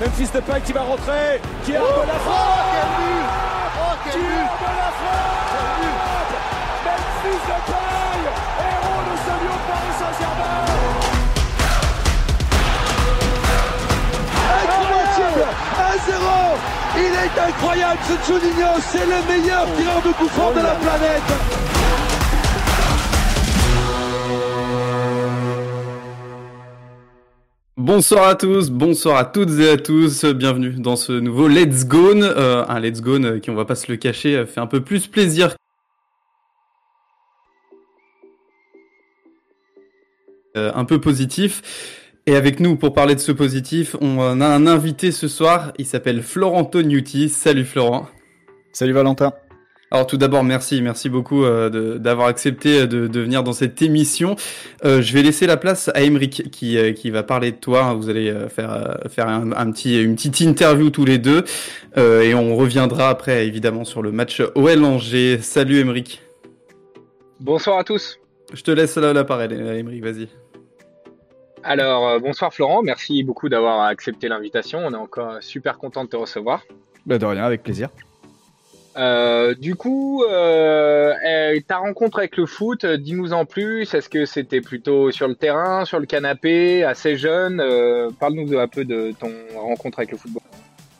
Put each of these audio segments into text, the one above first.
Memphis Depay qui va rentrer, qui a oh, la frappe oh, quel but. Oh quel qui but. De la frappe Memphis Depay, héros de ce lion Paris Saint-Germain. Incroyable. 1-0 Il est incroyable ce Juninho, c'est le meilleur tireur de coup de la planète Bonsoir à tous, bonsoir à toutes et à tous, bienvenue dans ce nouveau Let's Go, euh, un Let's Go euh, qui on va pas se le cacher euh, fait un peu plus plaisir. Euh, un peu positif. Et avec nous pour parler de ce positif, on a un invité ce soir, il s'appelle Florent Tognuti. Salut Florent. Salut Valentin. Alors tout d'abord, merci, merci beaucoup euh, d'avoir accepté de, de, venir dans cette émission. Euh, je vais laisser la place à Emeric qui, euh, qui va parler de toi. Vous allez euh, faire, euh, faire un, un, petit, une petite interview tous les deux et on reviendra après évidemment sur le match OL Angers. Salut Emeric. Bonsoir à tous. Je te laisse la, la parole, Emeric, vas-y. Alors bonsoir Florent, merci beaucoup d'avoir accepté l'invitation. On est encore super content de te recevoir. Bah de rien, avec plaisir. Euh, du coup, euh, ta rencontre avec le foot, dis-nous en plus. Est-ce que c'était plutôt sur le terrain, sur le canapé, assez jeune euh, Parle-nous un peu de ton rencontre avec le football.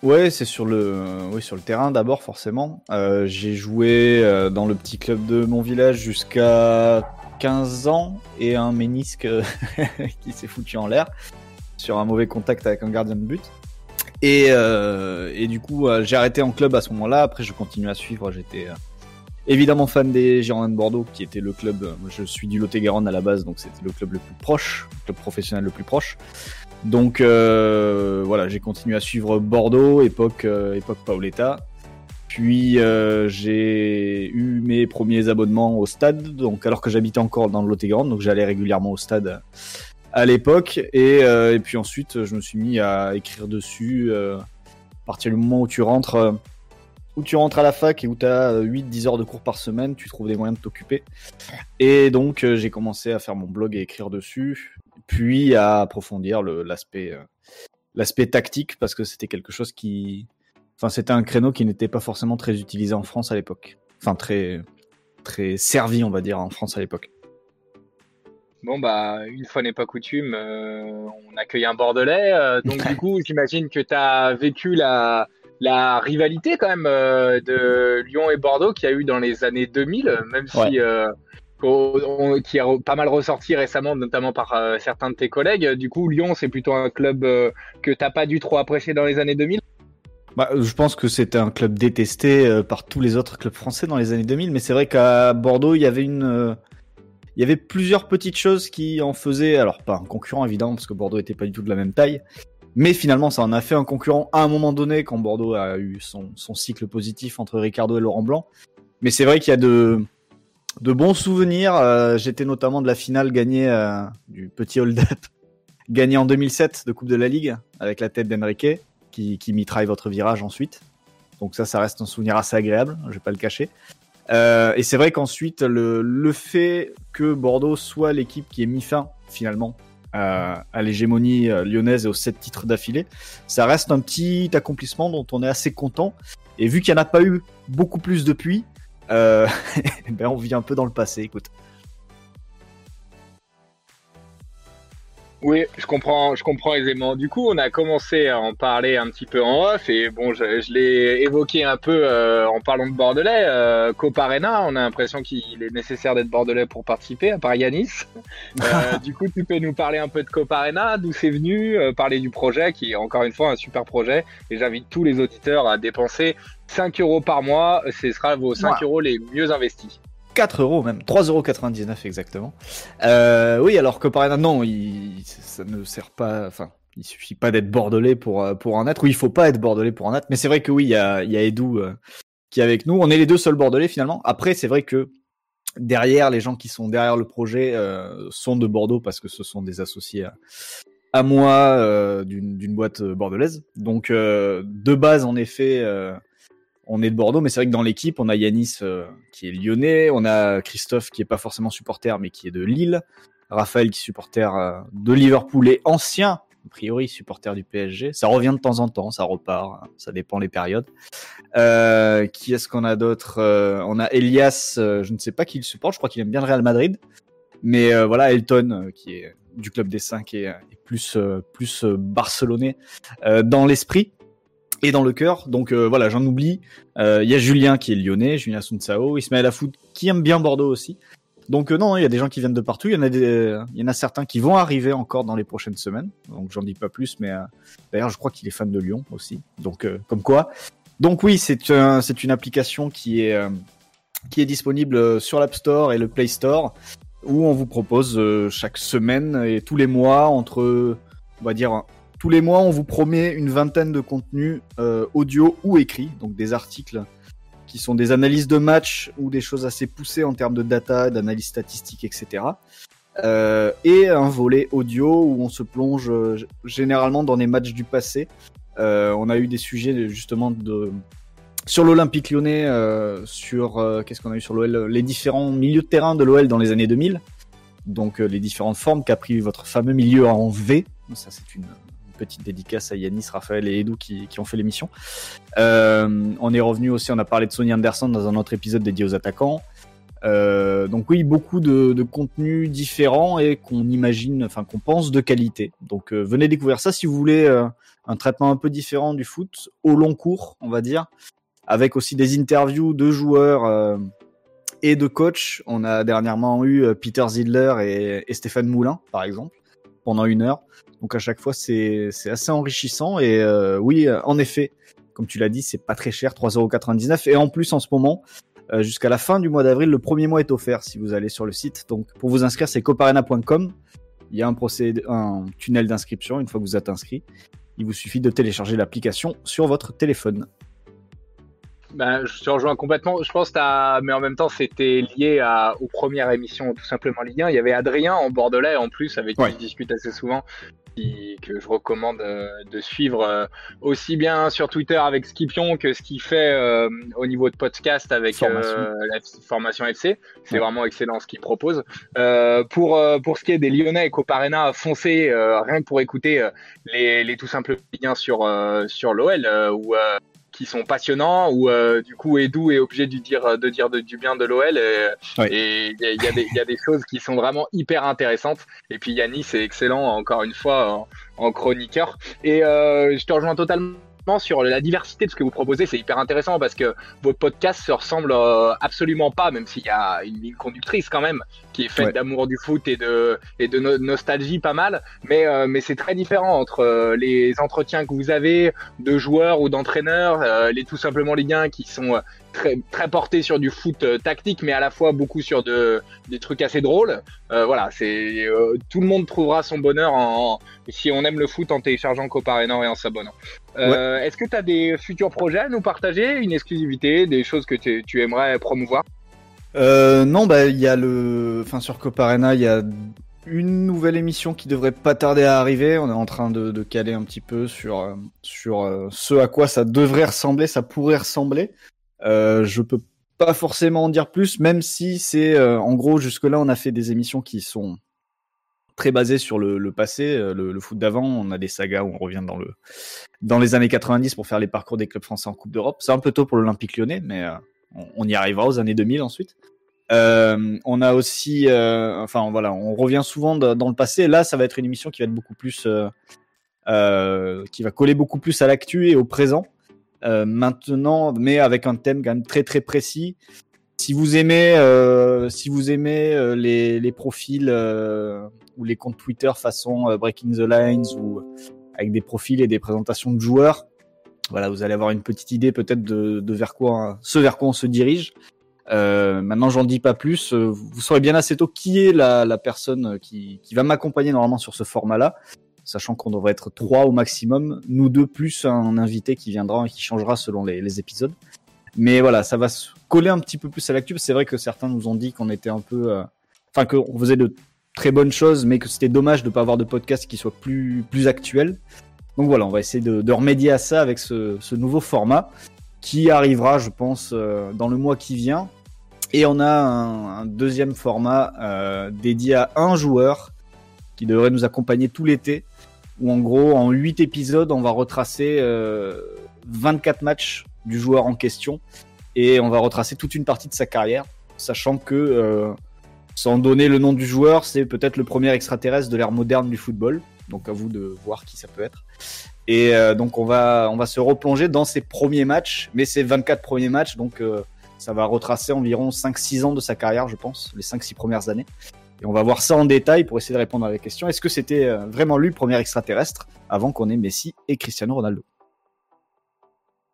Ouais, c'est sur le, sur le terrain d'abord forcément. Euh, j'ai joué euh, dans le petit club de mon village jusqu'à 15 ans et un ménisque qui s'est foutu en l'air sur un mauvais contact avec un gardien de but. Et, euh, et du coup, euh, j'ai arrêté en club à ce moment-là. Après, je continue à suivre. J'étais euh, évidemment fan des Girondins de Bordeaux, qui était le club. Euh, je suis du Lot-et-Garonne à la base, donc c'était le club le plus proche, le club professionnel le plus proche. Donc euh, voilà, j'ai continué à suivre Bordeaux, époque euh, époque Paoletta. Puis euh, j'ai eu mes premiers abonnements au stade, donc alors que j'habitais encore dans le Lot-et-Garonne, donc j'allais régulièrement au stade à l'époque. Et, euh, et, puis ensuite, je me suis mis à écrire dessus. Euh, à partir du moment où tu rentres, euh, où tu rentres à la fac et où tu as 8-10 heures de cours par semaine, tu trouves des moyens de t'occuper. Et donc, j'ai commencé à faire mon blog et écrire dessus, puis à approfondir l'aspect l'aspect tactique parce que c'était quelque chose qui. Enfin, c'était un créneau qui n'était pas forcément très utilisé en France à l'époque. Enfin, très, très servi, on va dire, en France à l'époque. Bon bah une fois n'est pas coutume, euh, on accueille un Bordelais. Euh, donc du coup, j'imagine que tu as vécu la, la rivalité quand même euh, de Lyon et Bordeaux qu'il y a eu dans les années 2000, même si Ouais. on- on- qui a pas mal ressorti récemment, notamment par certains de tes collègues. Du coup, Lyon, c'est plutôt un club que t'as pas dû trop apprécier dans les années 2000. Bah, je pense que c'était un club détesté par tous les autres clubs français dans les années 2000, mais c'est vrai qu'à Bordeaux, il y avait une, il y avait plusieurs petites choses qui en faisaient, alors pas un concurrent évidemment, parce que Bordeaux était pas du tout de la même taille, mais finalement ça en a fait un concurrent à un moment donné quand Bordeaux a eu son, son cycle positif entre Ricardo et Laurent Blanc. Mais c'est vrai qu'il y a de, de bons souvenirs. euh, J'étais notamment de la finale gagnée euh, du petit hold-up, gagnée en 2007 de Coupe de la Ligue avec la tête d'Enrique qui, qui mitraille votre virage ensuite. Donc ça, ça reste un souvenir assez agréable, je vais pas le cacher. Euh, et c'est vrai qu'ensuite, le, le fait que Bordeaux soit l'équipe qui ait mis fin, finalement, à, l'hégémonie euh, lyonnaise et aux sept titres d'affilée, ça reste un petit accomplissement dont on est assez content. Et vu qu'il n'y en a pas eu beaucoup plus depuis, euh, ben on vit un peu dans le passé, écoute. Oui, je comprends, je comprends aisément. Du coup, on a commencé à en parler un petit peu en off et bon, je, je l'ai évoqué un peu euh, en parlant de Bordelais. Euh, Coparena, on a l'impression qu'il est nécessaire d'être Bordelais pour participer, à part Yanis. Euh, du coup, tu peux nous parler un peu de Coparena, d'où c'est venu, euh, parler du projet qui est encore une fois un super projet. Et j'invite tous les auditeurs à dépenser 5 euros par mois. Ce sera vos 5 Ouais. euros les mieux investis. 4 euros même, 3,99 euros exactement. Euh, oui, alors que par exemple, non, il, ça ne sert pas, enfin, il suffit pas d'être bordelais pour, euh, pour en être, ou il faut pas être bordelais pour en être, mais c'est vrai que oui, il y a, y a Edu euh, qui est avec nous, on est les deux seuls bordelais finalement. Après, c'est vrai que derrière, les gens qui sont derrière le projet sont de Bordeaux parce que ce sont des associés à, à moi d'une boîte bordelaise. Donc, de base, en effet, on est de Bordeaux, mais c'est vrai que dans l'équipe, on a Yanis euh, qui est lyonnais, on a Christophe qui est pas forcément supporter, mais qui est de Lille, Raphaël qui est supporter euh, de Liverpool et ancien a priori supporter du PSG. Ça revient de temps en temps, ça repart, ça dépend les périodes. Euh, qui est-ce qu'on a d'autre On a Elias, je ne sais pas qui le supporte, je crois qu'il aime bien le Real Madrid. Mais voilà, Elton, qui est du club des 5 et, et plus, plus barcelonais dans l'esprit et dans le cœur. Donc euh, voilà, j'en oublie. Euh, Il y a Julien qui est lyonnais, Julien Sunsao, Ismaël Afoud qui aime bien Bordeaux aussi. Donc euh, non, il y a des gens qui viennent de partout. Il y en a des, euh, il y en a certains qui vont arriver encore dans les prochaines semaines. Donc j'en dis pas plus, mais euh, d'ailleurs je crois qu'il est fan de Lyon aussi. Donc euh, comme quoi. Donc oui, c'est un, c'est une application qui est euh, qui est disponible euh, sur l'App Store et le Play Store où on vous propose euh, chaque semaine et tous les mois entre on va dire tous les mois on vous promet une vingtaine de contenus euh, audio ou écrits, donc des articles qui sont des analyses de matchs ou des choses assez poussées en termes de data, d'analyse statistique, etc. Euh, et un volet audio où on se plonge euh, généralement dans les matchs du passé. Euh, on a eu des sujets justement de sur l'Olympique Lyonnais, euh, sur qu'est-ce qu'on a eu sur l'OL, les différents milieux de terrain de l'OL dans les années 2000. Donc les différentes formes qu'a pris votre fameux milieu en V. Ça c'est une petite dédicace à Yanis, Raphaël et Edou qui, qui ont fait l'émission. Euh, on est revenu aussi, on a parlé de Sonny Anderson dans un autre épisode dédié aux attaquants. Euh, donc oui, beaucoup de, de contenus différents et qu'on imagine, enfin qu'on pense de qualité. Donc euh, venez découvrir ça si vous voulez un traitement un peu différent du foot au long cours, on va dire, avec aussi des interviews de joueurs et de coachs. On a dernièrement eu Peter Zidler et Stéphane Moulin, par exemple, pendant une heure. Donc à chaque fois, c'est assez enrichissant et euh, oui, en effet, comme tu l'as dit, c'est pas très cher, 3,99€ et en plus en ce moment. euh, Jusqu'à la fin du mois d'avril, le premier mois est offert si vous allez sur le site. Donc pour vous inscrire, c'est coparena.com. Il y a un procédé, un tunnel d'inscription une fois que vous êtes inscrit. Il vous suffit de télécharger l'application sur votre téléphone. Ben, je te rejoins complètement. Je pense que mais en même temps, c'était lié à, aux premières émissions, tout simplement Ligue 1. Il y avait Adrien en Bordelais, en plus, avec qui je discute assez souvent, qui, que je recommande euh, de suivre euh, aussi bien sur Twitter avec Skipion que ce qu'il fait euh, au niveau de podcast avec Formation. euh, la formation FC. C'est Ouais. vraiment excellent ce qu'il propose. Euh, pour, euh, pour ce qui est des Lyonnais et Coparena, foncez euh, rien que pour écouter euh, les, les tout simples Ligue 1 sur, euh, sur l'OL, euh, euh, qui sont passionnants où euh, du coup Edu est obligé de dire de dire de- du bien de l'OL et Ouais. et il y, a- il y a des il y a des choses qui sont vraiment hyper intéressantes et puis Yannis est excellent encore une fois en, en chroniqueur et euh, je te rejoins totalement sur la diversité de ce que vous proposez, c'est hyper intéressant parce que votre podcast se ressemble euh, absolument pas, même s'il y a une ligne conductrice quand même qui est faite Ouais. d'amour du foot et de et de no- nostalgie pas mal, mais euh, mais c'est très différent entre euh, les entretiens que vous avez de joueurs ou d'entraîneurs, euh, les tout simplement Ligue 1 qui sont euh, très très portés sur du foot euh, tactique, mais à la fois beaucoup sur de des trucs assez drôles. Euh, voilà, c'est euh, tout le monde trouvera son bonheur en, en- si on aime le foot en téléchargeant Coparénor et en s'abonnant. Euh, Est-ce que tu as des futurs projets à nous partager, une exclusivité, des choses que tu, aimerais promouvoir? Non, bah il y a le, enfin sur Coparena, il y a une nouvelle émission qui devrait pas tarder à arriver. On est en train de, de caler un petit peu sur sur ce à quoi ça devrait ressembler, ça pourrait ressembler. Euh, je peux pas forcément en dire plus, même si c'est euh, en gros jusque là on a fait des émissions qui sont très basées sur le, passé, euh, le, foot d'avant. On a des sagas où on revient dans le dans les années 90 pour faire les parcours des clubs français en Coupe d'Europe. C'est un peu tôt pour l'Olympique Lyonnais, mais on, y arrivera aux années 2000 ensuite. On a aussi, enfin voilà, on revient souvent dans le passé. Là, ça va être une émission qui va être beaucoup plus, qui va coller beaucoup plus à l'actu et au présent. Euh, maintenant, mais avec un thème quand même très très précis. Si vous aimez, euh, si vous aimez euh, les, les profils euh, ou les comptes Twitter façon euh, Breaking the Lines ou avec des profils et des présentations de joueurs, voilà, vous allez avoir une petite idée peut-être de, de vers quoi, ce vers quoi on se dirige. Maintenant, j'en dis pas plus. Vous saurez bien assez tôt qui est la, la personne qui, qui va m'accompagner normalement sur ce format-là, sachant qu'on devrait être trois au maximum, nous deux plus un invité qui viendra et qui changera selon les, épisodes. Mais voilà, ça va se coller un petit peu plus à l'actu. C'est vrai que certains nous ont dit qu'on était un peu, euh, enfin qu'on faisait de très bonnes choses, mais que c'était dommage de pas avoir de podcast qui soit plus plus actuel. Donc voilà, on va essayer de, remédier à ça avec ce, nouveau format qui arrivera, je pense, euh, dans le mois qui vient. Et on a un, un deuxième format euh, dédié à un joueur qui devrait nous accompagner tout l'été, où en gros, en 8 épisodes, on va retracer 24 matchs du joueur en question et on va retracer toute une partie de sa carrière, sachant que, sans donner le nom du joueur, c'est peut-être le premier extraterrestre de l'ère moderne du football. Donc à vous de voir qui ça peut être. Et donc on va on va se replonger dans ses premiers matchs, mais ces 24 premiers matchs, donc ça va retracer environ 5-6 ans de sa carrière, je pense, les 5-6 premières années. Et on va voir ça en détail pour essayer de répondre à la question. Est-ce que c'était euh, vraiment lui le premier extraterrestre avant qu'on ait Messi et Cristiano Ronaldo?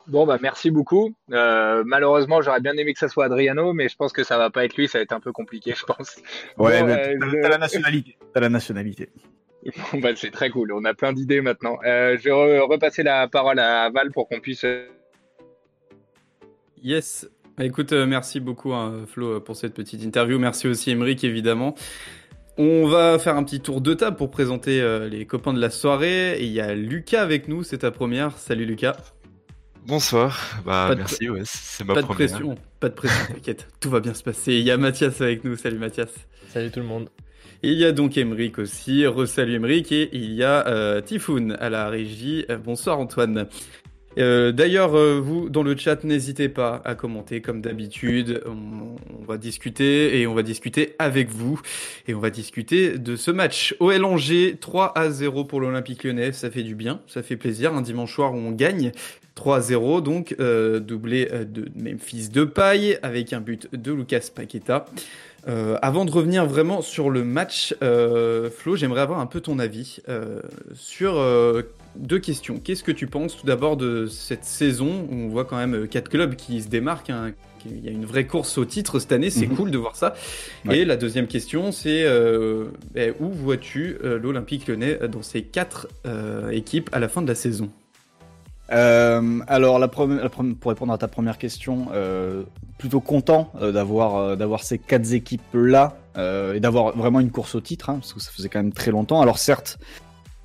Bon bah merci beaucoup. Euh, malheureusement j'aurais bien aimé que ça soit Adriano, mais je pense que ça va pas être lui, ça va être un peu compliqué je pense. Ouais, euh, t'as la nationalité. T'as la nationalité. Bon bah c'est très cool, on a plein d'idées maintenant. je vais repasser la parole à Val pour qu'on puisse. Yes, écoute, euh, merci beaucoup hein, Flo pour cette petite interview. Merci aussi Emeric évidemment. On va faire un petit tour de table pour présenter euh, les copains de la soirée. Et il y a Lucas avec nous, c'est ta première. Salut Lucas. Bonsoir, bah merci, ouais, c'est ma pas première. De pression, pas de pression, t'inquiète, tout va bien se passer. Il y a Mathias avec nous, salut Mathias. Salut tout le monde. Il y a donc Emeric aussi, re-salut Emeric, et il y a euh, Tifoun à la régie. bonsoir Antoine. Euh, d'ailleurs, euh, vous, dans le chat, n'hésitez pas à commenter comme d'habitude. On, va discuter et on va discuter avec vous. Et on va discuter de ce match. OL Angers, 3 à 0 pour l'Olympique lyonnais. Ça fait du bien, ça fait plaisir. Un dimanche soir où on gagne. 3 à 0, donc euh, doublé de Memphis de paille avec un but de Lucas Paqueta. avant de revenir vraiment sur le match, Flo, j'aimerais avoir un peu ton avis sur deux questions. Qu'est-ce que tu penses tout d'abord de cette saison où on voit quand même euh, quatre clubs qui se démarquent hein, Il y a une vraie course au titre cette année, c'est mhm. cool de voir ça. Et la deuxième question, c'est euh, ben, où vois-tu euh, l'Olympique lyonnais dans ces quatre équipes à la fin de la saison? Alors, la pour répondre à ta première question, plutôt content d'avoir d'avoir ces quatre équipes là et d'avoir vraiment une course au titre, hein, parce que ça faisait quand même très longtemps. Alors certes,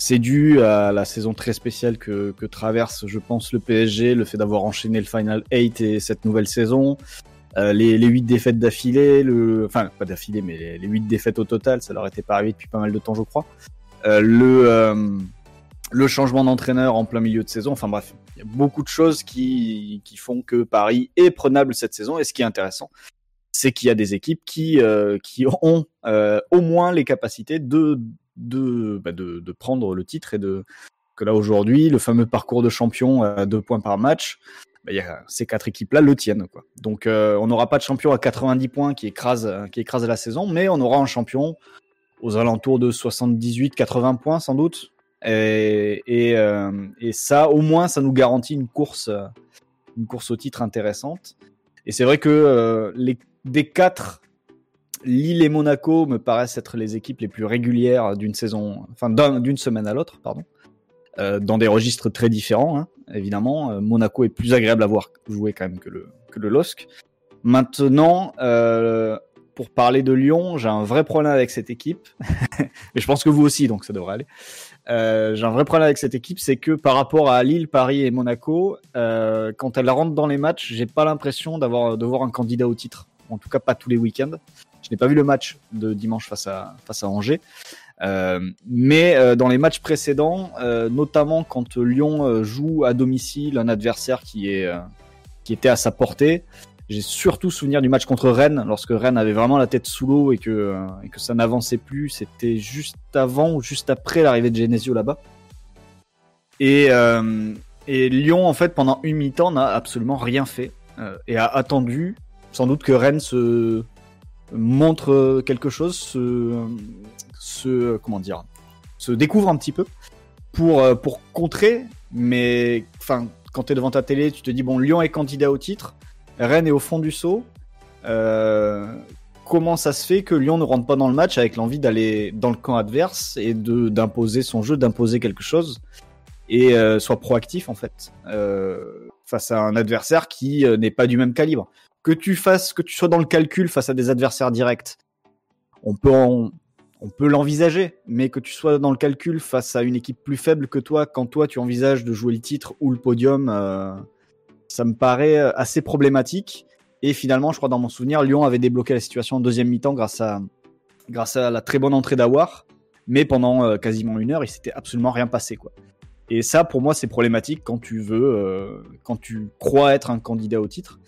c'est dû à la saison très spéciale que, traverse, je pense, le PSG, le fait d'avoir enchaîné le Final 8 et cette nouvelle saison, euh, les, les 8 défaites d'affilée, le, enfin pas d'affilée, mais les, huit 8 défaites au total, ça leur était pas arrivé depuis pas mal de temps, je crois. Euh, le, euh, le changement d'entraîneur en plein milieu de saison, enfin bref, il y a beaucoup de choses qui, qui font que Paris est prenable cette saison. Et ce qui est intéressant, c'est qu'il y a des équipes qui, qui ont au moins les capacités de bah, de, de, prendre le titre et de que là aujourd'hui, le fameux parcours de champion à deux points par match, bah, ces quatre équipes-là le tiennent. Quoi. Donc euh, on n'aura pas de champion à 90 points qui écrase, qui écrase la saison, mais on aura un champion aux alentours de 78-80 points sans doute. Et, et, euh, et, ça, au moins, ça nous garantit une course, une course au titre intéressante. Et c'est vrai que euh, les, des quatre Lille et Monaco me paraissent être les équipes les plus régulières d'une saison, enfin d'une semaine à l'autre, pardon, euh, dans des registres très différents, hein, évidemment. Euh, Monaco est plus agréable à voir jouer quand même que le LOSC. Maintenant, euh, pour parler de Lyon, j'ai un vrai problème avec cette équipe, et je pense que vous aussi, donc ça devrait aller. J'ai un vrai problème avec cette équipe, c'est que par rapport à Lille, Paris et Monaco, quand elle rentre dans les matchs, j'ai pas l'impression d'avoir de voir un candidat au titre. En tout cas, pas tous les week-ends. N'ai pas vu le match de dimanche face à, face à Angers. Euh, mais euh, dans les matchs précédents, euh, notamment quand Lyon joue à domicile un adversaire qui est qui était à sa portée, j'ai surtout souvenir du match contre Rennes lorsque Rennes avait vraiment la tête sous l'eau et que et que ça n'avançait plus. C'était juste avant ou juste après l'arrivée de Genesio là-bas. Et et Lyon en fait pendant une mi-temps n'a absolument rien fait et a attendu sans doute que Rennes se montre quelque chose, se, se comment dire, se découvre un petit peu pour euh, pour contrer. Mais enfin, quand tu devant ta télé, tu te dis bon, Lyon est candidat au titre, Rennes est au fond du saut. Euh, comment ça se fait que Lyon ne rentre pas dans le match avec l'envie d'aller dans le camp adverse et de d'imposer son jeu, d'imposer quelque chose et euh, soit proactif en fait face à un adversaire qui n'est pas du même calibre? Que tu fasses, que tu sois dans le calcul face à des adversaires directs, on peut l'envisager, mais que tu sois dans le calcul face à une équipe plus faible que toi, quand toi tu envisages de jouer le titre ou le podium, euh, ça me paraît euh, assez problématique. Et finalement, je crois dans mon souvenir, Lyon avait débloqué la situation en deuxième mi-temps grâce à la très bonne entrée d'Awar. mais pendant quasiment une heure, il s'était absolument rien passé. Et ça, pour moi, c'est problématique quand tu veux, quand tu crois être un candidat au titre.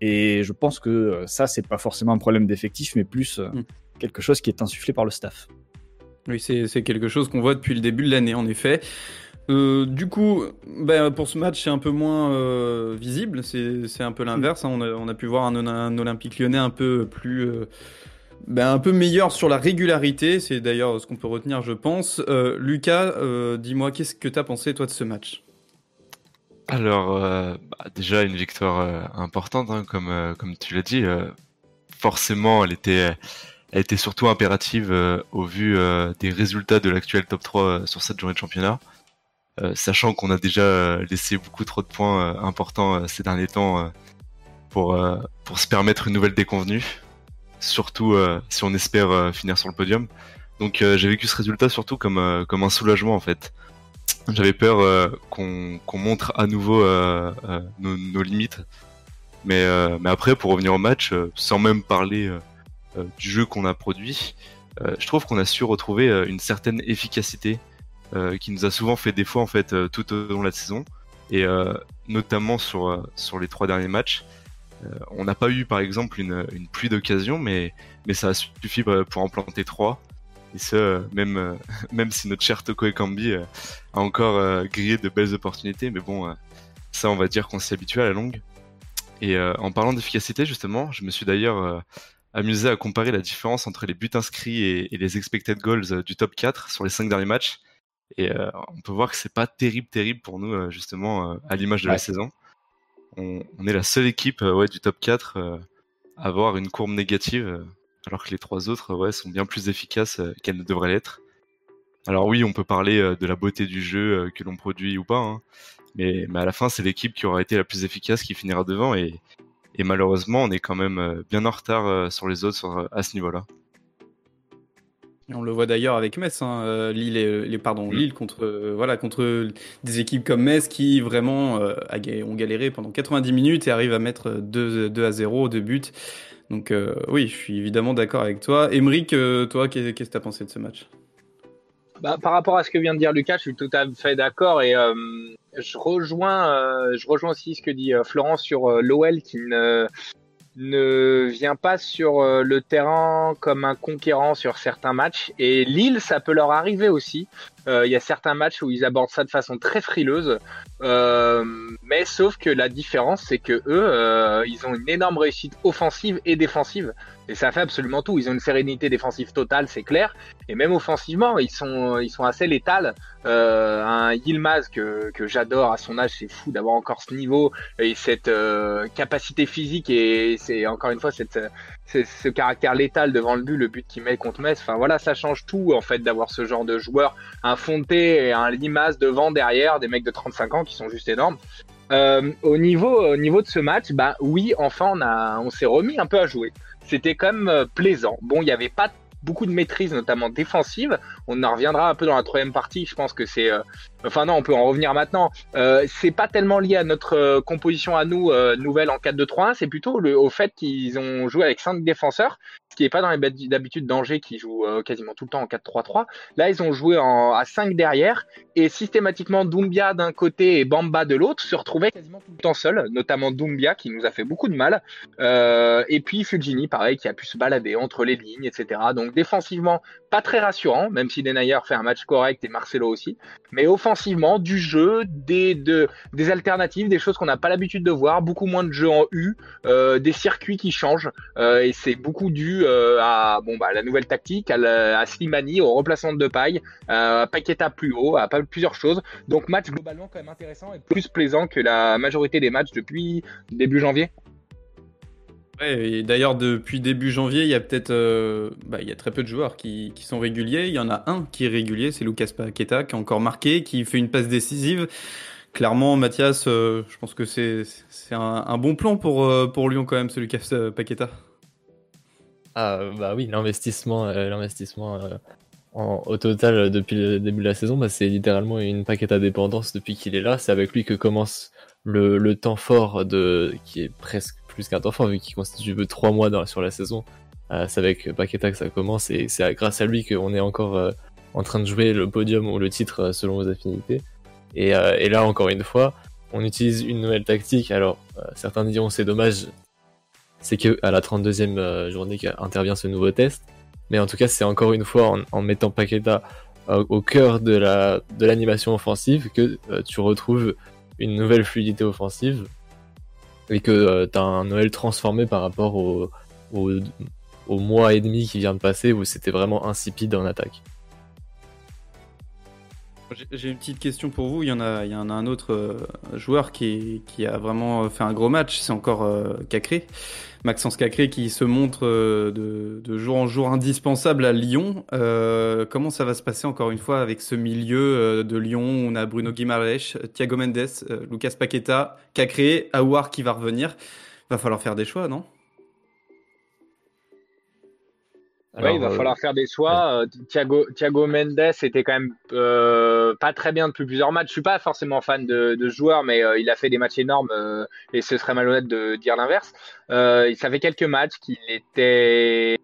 Et je pense que ça, c'est pas forcément un problème d'effectif, mais plus mm. quelque chose qui est insufflé par le staff. Oui, c'est quelque chose qu'on voit depuis le début de l'année, en effet. Euh, du coup, ben, pour ce match, c'est un peu moins euh, visible. C'est un peu l'inverse. Hein. On, a, on, a, pu voir un, un, Olympique lyonnais un peu plus. Euh, ben, un peu meilleur sur la régularité. C'est d'ailleurs ce qu'on peut retenir, je pense. Euh, Lucas, dis-moi, qu'est-ce que tu as pensé, toi, de ce match? Alors, bah, déjà, une victoire importante, hein, comme, comme tu l'as dit. forcément, elle était elle était surtout impérative au vu des résultats de l'actuel top 3 sur cette journée de championnat. Euh, sachant qu'on a déjà euh, laissé beaucoup trop de points euh, importants ces derniers temps pour, pour se permettre une nouvelle déconvenue, surtout si on espère finir sur le podium. Donc j'ai vécu ce résultat surtout comme, comme un soulagement en fait. J'avais peur qu'on montre à nouveau nos, nos, limites. Mais, mais après, pour revenir au match, sans même parler du jeu qu'on a produit, je trouve qu'on a su retrouver une certaine efficacité euh, qui nous a souvent fait défaut en fait euh, tout au long de la saison et euh, notamment sur sur les trois derniers matchs. on n'a pas eu par exemple une, une pluie d'occasion, mais mais ça a suffi pour en planter trois. Et ce, même même si notre cher Toko Ekambi a encore grillé de belles opportunités, mais bon, ça on va dire qu'on s'est habitué à la longue. Et en parlant d'efficacité justement, je me suis d'ailleurs amusé à comparer la différence entre les buts inscrits et, et, les expected goals du top 4 sur les cinq derniers matchs. Et euh, on peut voir que c'est pas terrible, terrible pour nous, euh, justement, euh, à l'image de la saison. On, on, est la seule équipe ouais, du top 4 à avoir une courbe négative, alors que les trois autres ouais, sont bien plus efficaces qu'elles ne devraient l'être. Alors oui, on peut parler de la beauté du jeu que l'on produit ou pas, hein, mais, à la fin, c'est l'équipe qui aura été la plus efficace qui finira devant, et, et malheureusement, on est quand même bien en retard sur les autres à ce niveau-là on le voit d'ailleurs avec Metz, hein, euh, Lille, et, les, pardon. Lille contre, euh, voilà, contre des équipes comme Metz qui vraiment euh, ont galéré pendant 90 minutes et arrivent à mettre 2, 2 à 0, 2 buts. Donc oui, je suis évidemment d'accord avec toi. Emeric, toi, qu'est-ce que tu as pensé de ce match? Bah, Par rapport à ce que vient de dire Lucas, je suis tout à fait d'accord et je, rejoins, je rejoins aussi ce que dit Florent sur l'OL qui ne ne vient pas sur euh, le terrain comme un conquérant sur certains matchs. Et Lille, ça peut leur arriver aussi. Euh, il y a certains matchs où ils abordent ça de façon très frileuse. Euh, mais sauf que la différence, c'est que eux, ils ont une énorme réussite offensive et défensive. Et ça fait absolument tout. Ils ont une sérénité défensive totale, c'est clair. Et même offensivement, ils sont, ils sont assez létals. Euh, un Yilmaz que, que j'adore à son âge, c'est fou d'avoir encore ce niveau et cette euh, capacité physique et c'est encore une fois cette, ce caractère létal devant le but, le but qu'il met contre Metz. Enfin voilà, ça change tout en fait d'avoir ce genre de joueur, un Fonté et un Limas devant, derrière, des mecs de 35 ans qui sont juste énormes. Euh, au niveau au niveau de ce match, bah oui, enfin on a on s'est remis un peu à jouer c'était quand même euh, plaisant. Bon, il n'y avait pas beaucoup de maîtrise, notamment défensive. On en reviendra un peu dans la troisième partie. Je pense que c'est, euh, enfin non, on peut en revenir maintenant. Euh, c'est pas tellement lié à notre euh, composition à nous nouvelle en 4-2-3-1, c'est plutôt le, au fait qu'ils ont joué avec cinq défenseurs qui n'est pas dans les d'habitude d'Angers qui joue euh, quasiment tout le temps en 4-3-3. Là, ils ont joué en, à 5 derrière et systématiquement Doumbia d'un côté et Bamba de l'autre se retrouvaient quasiment tout le temps seuls, notamment Doumbia qui nous a fait beaucoup de mal. Euh, et puis Fulgini, pareil, qui a pu se balader entre les lignes, etc. Donc défensivement, pas très rassurant, même si Denayer fait un match correct et Marcelo aussi. Mais offensivement, du jeu, des, de, des alternatives, des choses qu'on n'a pas l'habitude de voir, beaucoup moins de jeux en U, euh, des circuits qui changent. Et c'est beaucoup dû euh, à bon bah la nouvelle tactique, à, Slimani, au remplacement de paille, euh, à Paqueta plus haut, à plusieurs choses. Donc match globalement quand même intéressant et plus plaisant que la majorité des matchs depuis début janvier. D'ailleurs, depuis début janvier, il y a peut-être euh, bah, il y a très peu de joueurs qui, sont réguliers. Il y en a un qui est régulier, c'est Lucas Paqueta, qui a encore marqué, qui fait une passe décisive. Clairement, Mathias, je pense que c'est un, un, bon plan pour, pour Lyon quand même, ce Lucas Paqueta. Ah bah oui, l'investissement, euh, l'investissement euh, au total euh, depuis le début de la saison, bah, c'est littéralement une paquette à dépendance depuis qu'il est là. C'est avec lui que commence le, le, temps fort de qui est presque plus qu'un temps fort vu qu'il constitue trois mois dans, sur la saison. c'est avec Paqueta que ça commence et c'est grâce à lui qu'on est encore en train de jouer le podium ou le titre selon vos affinités. Et, et là, encore une fois, on utilise une nouvelle tactique. Alors, certains diront c'est dommage, c'est que à la 32e journée qu'intervient ce nouveau test. Mais en tout cas, c'est encore une fois en, mettant Paqueta au cœur de la de l'animation offensive que tu retrouves une nouvelle fluidité offensive et que euh, tu as un Noël transformé par rapport au, au, mois et demi qui vient de passer où c'était vraiment insipide en attaque. J'ai une petite question pour vous. Il y en a, il y en a un autre euh, joueur qui, a vraiment fait un gros match. C'est encore euh, Cacré. Maxence Cacré qui se montre euh, de, jour en jour indispensable à Lyon. Euh, comment ça va se passer encore une fois avec ce milieu euh, de Lyon? On a Bruno Guimaraes, Thiago Mendes, Lucas Paqueta, Cacré, Aouar qui va revenir. Va falloir faire des choix, non? Il va falloir faire des choix. Thiago, Thiago Mendes était quand même pas très bien depuis plusieurs matchs. Je suis pas forcément fan de, de joueur, mais il a fait des matchs énormes et ce serait malhonnête de dire l'inverse. Euh, ça fait quelques matchs qu'il était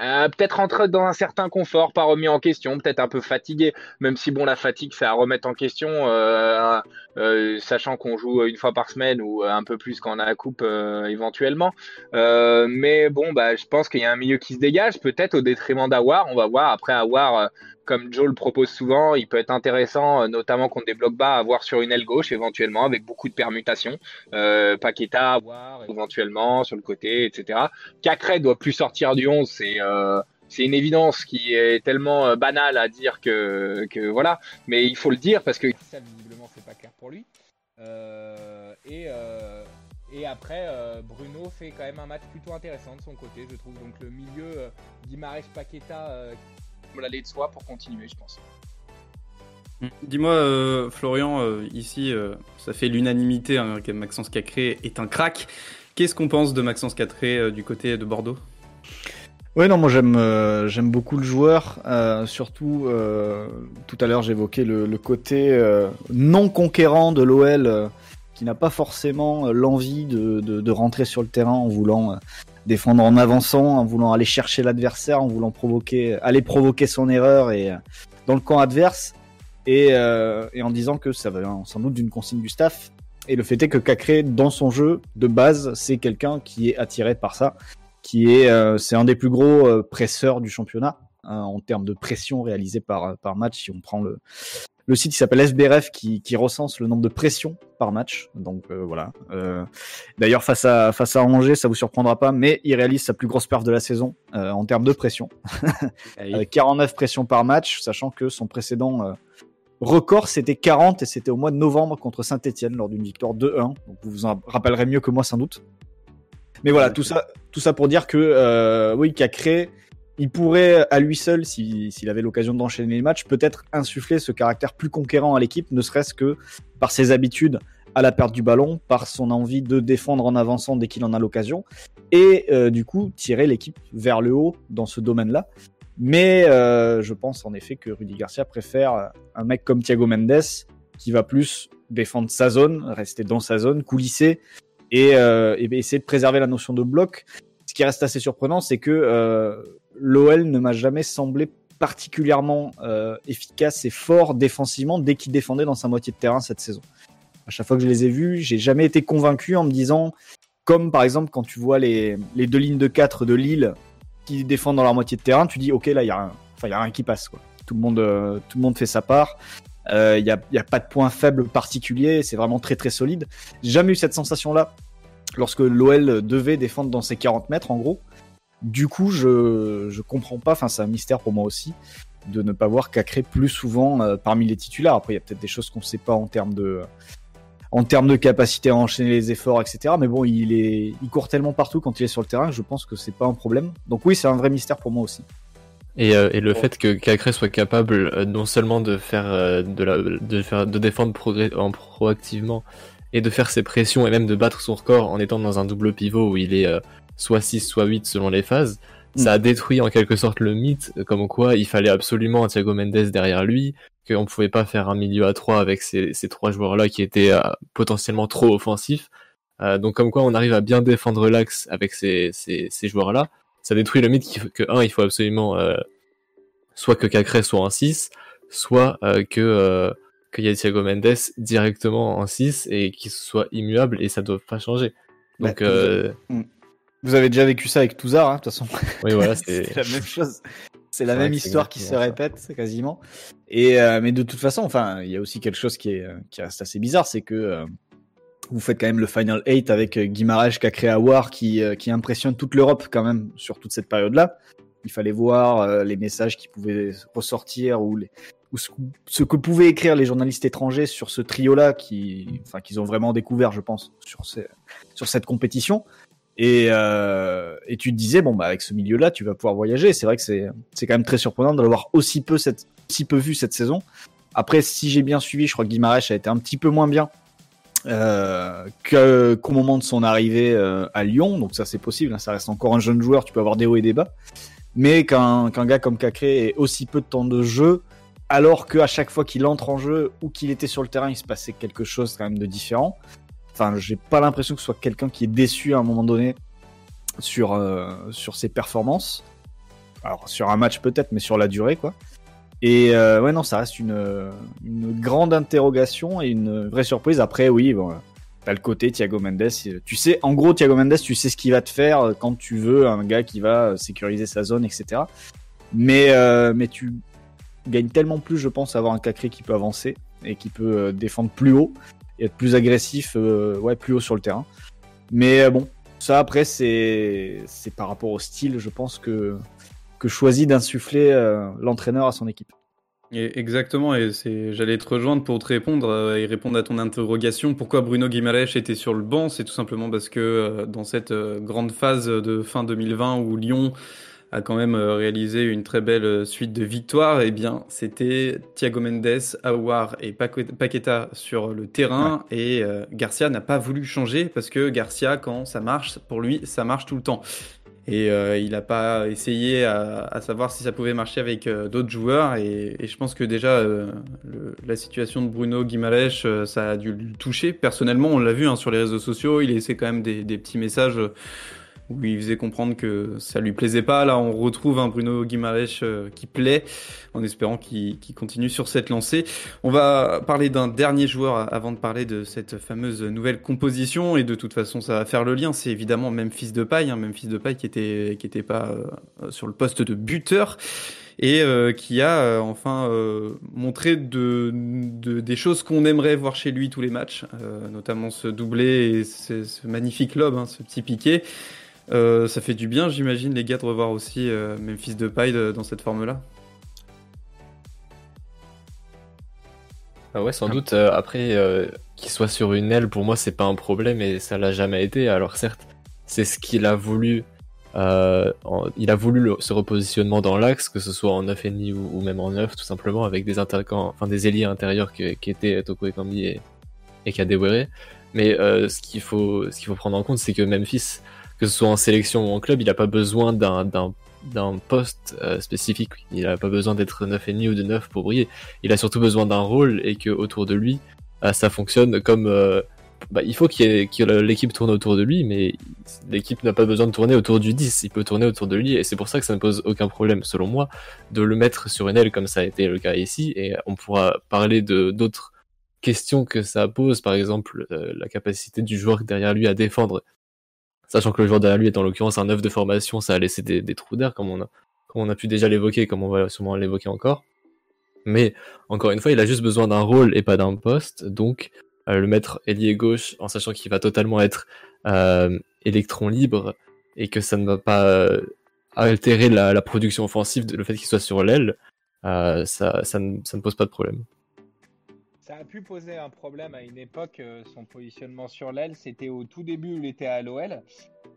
euh, peut-être rentré dans un certain confort, pas remis en question, peut-être un peu fatigué, même si bon la fatigue c'est à remettre en question, euh, euh, sachant qu'on joue une fois par semaine ou un peu plus quand on a la coupe éventuellement. Mais bon bah je pense qu'il y a un milieu qui se dégage, peut-être au détriment d'Awar. On va voir après Awar comme Joe le propose souvent, il peut être intéressant, euh, notamment contre des blocs bas, à voir sur une aile gauche éventuellement, avec beaucoup de permutations. Euh, Paqueta à voir éventuellement sur le côté, etc. Cacré doit plus sortir du 11, c'est euh, c'est une évidence qui est tellement euh, banale à dire que, que voilà, mais il faut le dire parce que ça visiblement c'est pas clair pour lui. Euh, et, euh, et après, Bruno fait quand même un match plutôt intéressant de son côté, je trouve. Donc le milieu, Guimarães Paqueta, l'aller de soi pour continuer, je pense. Dis-moi, euh, Florian, euh, ici, euh, ça fait l'unanimité hein, que Maxence Cacré est un crack. Qu'est-ce qu'on pense de Maxence Cacré du côté de Bordeaux? Oui, non, moi j'aime j'aime beaucoup le joueur. surtout, tout à l'heure j'évoquais le, le, côté non conquérant de l'OL qui n'a pas forcément l'envie de, de, de, rentrer sur le terrain en voulant défendre en avançant, en voulant aller chercher l'adversaire, en voulant provoquer, aller provoquer son erreur et euh, dans le camp adverse, et, euh, et en disant que ça va sans doute d'une consigne du staff. Et le fait est que Cacré, dans son jeu de base, c'est quelqu'un qui est attiré par ça, qui est, euh, c'est un des plus gros euh, presseurs du championnat hein, en termes de pression réalisée par par match. Si on prend le le site il s'appelle SBRF qui, qui, recense le nombre de pressions par match. Donc euh, voilà. Euh, D'ailleurs face à face à Angers, ça vous surprendra pas, mais il réalise sa plus grosse perf de la saison euh, en termes de pression, avec 49 pressions par match, sachant que son précédent record c'était 40 et c'était au mois de novembre contre Saint-Etienne lors d'une victoire 2-1. Donc vous vous en rappellerez mieux que moi sans doute. Mais voilà, tout ça, tout ça pour dire que oui, a créé il pourrait, à lui seul, s'il avait l'occasion d'enchaîner les matchs, peut-être insuffler ce caractère plus conquérant à l'équipe, ne serait-ce que par ses habitudes à la perte du ballon, par son envie de défendre en avançant dès qu'il en a l'occasion, et euh, du coup tirer l'équipe vers le haut dans ce domaine-là. Mais euh, je pense en effet que Rudy Garcia préfère un mec comme Thiago Mendes, qui va plus défendre sa zone, rester dans sa zone, coulisser, et, euh, essayer de préserver la notion de bloc. Ce qui reste assez surprenant, c'est que l'OL ne m'a jamais semblé particulièrement euh, efficace et fort défensivement dès qu'il défendait dans sa moitié de terrain cette saison. À chaque fois que je les ai vus, j'ai jamais été convaincu en me disant, comme par exemple quand tu vois les, les deux lignes de 4 de Lille qui défendent dans leur moitié de terrain, tu dis ok là il y a rien qui passe quoi. Tout le monde, euh, tout le monde fait sa part. Il euh, n'y a, a pas de point faible particulier, c'est vraiment très très solide. J'ai jamais eu cette sensation là lorsque l'OL devait défendre dans ses 40 mètres en gros. Du coup, je je comprends pas. Enfin, c'est un mystère pour moi aussi de ne pas voir Cacré plus souvent euh, parmi les titulaires. Après, il y a peut-être des choses qu'on ne sait pas en termes de en termes de capacité à enchaîner les efforts, etc. Mais bon, il est il court tellement partout quand il est sur le terrain que je pense que c'est pas un problème. Donc oui, c'est un vrai mystère pour moi aussi. Et, euh, et le fait que Cacré soit capable euh, non seulement de faire euh, de la de faire de défendre progrès, en proactivement et de faire ses pressions et même de battre son record en étant dans un double pivot où il est euh, soit 6, soit 8 selon les phases. Ça a mm. détruit en quelque sorte le mythe, comme quoi il fallait absolument un Thiago Mendes derrière lui, qu'on pouvait pas faire un milieu à 3 avec ces, ces trois joueurs-là qui étaient euh, potentiellement trop offensifs. Euh, donc comme quoi on arrive à bien défendre l'axe avec ces, ces, ces joueurs-là. Ça détruit le mythe que, un, il faut absolument euh, soit que Cacré soit en 6, soit euh, que euh, qu'il y ait Thiago Mendes directement en 6 et qu'il soit immuable et ça doit pas changer. Bah, Donc euh, Vous avez déjà vécu ça avec Touzard, hein, de toute façon. oui voilà, c'est la même chose. C'est la même histoire qui se exactement ça. répète quasiment. Et euh, mais de toute façon, enfin, il y a aussi quelque chose qui est euh, qui reste assez bizarre, c'est que euh, vous faites quand même le Final 8 avec euh, Guimaraes, Cacré, Awar qui euh, qui impressionne toute l'Europe quand même sur toute cette période-là. Il fallait voir les messages qui pouvaient ressortir ou les ou ce, ce que pouvaient écrire les journalistes étrangers sur ce trio-là, qui, enfin, qu'ils ont vraiment découvert, je pense, sur, ces, sur cette compétition. Et, euh, et tu te disais, bon, bah, avec ce milieu-là, tu vas pouvoir voyager. C'est vrai que c'est, quand même très surprenant de l'avoir aussi peu, vu cette saison. Après, si j'ai bien suivi, je crois que Guimarães a été un petit peu moins bien euh, qu'au moment de son arrivée euh, à Lyon. Donc ça, c'est possible. hein, ça reste encore un jeune joueur. Tu peux avoir des hauts et des bas. Mais qu'un, qu'un gars comme Cacré ait aussi peu de temps de jeu, alors qu'à chaque fois qu'il entre en jeu ou qu'il était sur le terrain, il se passait quelque chose quand même de différent. Enfin, j'ai pas l'impression que ce soit quelqu'un qui est déçu à un moment donné sur, euh, sur ses performances. Alors, sur un match peut-être, mais sur la durée, quoi. Et euh, ouais, non, ça reste une, une grande interrogation et une vraie surprise. Après, oui, bon, t'as le côté Thiago Mendes. Tu sais, en gros, Thiago Mendes, tu sais ce qu'il va te faire quand tu veux un gars qui va sécuriser sa zone, etc. Mais, euh, mais tu gagnes tellement plus, je pense, à avoir un Cacré qui peut avancer et qui peut euh, défendre plus haut et être plus agressif, euh, ouais, plus haut sur le terrain. Mais euh, bon, ça après, c'est par rapport au style, je pense que que choisit d'insuffler euh, l'entraîneur à son équipe. Exactement, et j'allais te rejoindre pour te répondre et répondre à ton interrogation. Pourquoi Bruno Guimaraes était sur le banc? C'est tout simplement parce que dans cette grande phase de fin 2020 où Lyon a quand même euh, réalisé une très belle euh, suite de victoires, eh bien, c'était Thiago Mendes, Aouar et Paque- Paqueta sur le terrain, et euh, Garcia n'a pas voulu changer parce que Garcia, quand ça marche, pour lui, ça marche tout le temps. Et euh, il n'a pas essayé à, à savoir si ça pouvait marcher avec euh, d'autres joueurs. Et, et je pense que déjà, euh, le- la situation de Bruno Guimaraes, ça a dû le toucher. Personnellement, on l'a vu hein, sur les réseaux sociaux, il laissait quand même des, des petits messages où il faisait comprendre que ça lui plaisait pas. Là, on retrouve un Bruno Guimaraes euh, qui plaît, en espérant qu'il continue sur cette lancée. On va parler d'un dernier joueur avant de parler de cette fameuse nouvelle composition. Et de toute façon, ça va faire le lien. C'est évidemment Memphis Depay, hein, Memphis Depay qui était qui était pas euh, sur le poste de buteur et euh, qui a enfin montré de, de- des choses qu'on aimerait voir chez lui tous les matchs, notamment ce doublé et ce, ce magnifique lob, hein, ce petit piqué. Euh, ça fait du bien, j'imagine, les gars, de revoir aussi euh, Memphis Depay de- dans cette forme-là. Ah ouais, sans doute. euh, après, euh, qu'il soit sur une aile, pour moi, c'est pas un problème et ça l'a jamais été. Alors certes, c'est ce qu'il a voulu. euh, en- il a voulu le- ce repositionnement dans l'axe, que ce soit en 9,5 ou, ou même en 9, tout simplement, avec des enfin des ailiers intérieurs qui étaient Toko Ekambi et, et Kadewere. Mais euh, ce qu'il faut, ce qu'il faut prendre en compte, c'est que Memphis, que ce soit en sélection ou en club, il a pas besoin d'un poste euh, spécifique. Il a pas besoin d'être 9,5 ou de 9 pour briller il a surtout besoin d'un rôle et que autour de lui, euh, ça fonctionne comme. euh, bah, il faut que l'équipe tourne autour de lui, mais l'équipe n'a pas besoin de tourner autour du 10, il peut tourner autour de lui, et c'est pour ça que ça ne pose aucun problème, selon moi, de le mettre sur une aile comme ça a été le cas ici, et on pourra parler de d'autres questions que ça pose, par exemple la capacité du joueur derrière lui à défendre, sachant que le joueur derrière lui est en l'occurrence un œuf de formation, ça a laissé des, trous d'air, comme on a, comme on a pu déjà l'évoquer, comme on va sûrement l'évoquer encore. Mais encore une fois, il a juste besoin d'un rôle et pas d'un poste, donc euh, le mettre ailier gauche en sachant qu'il va totalement être euh, électron libre et que ça ne va pas euh, altérer la, production offensive, le fait qu'il soit sur l'aile, ça ne pose pas de problème. Ça a pu poser un problème à une époque, euh, son positionnement sur l'aile, c'était au tout début il était à l'OL.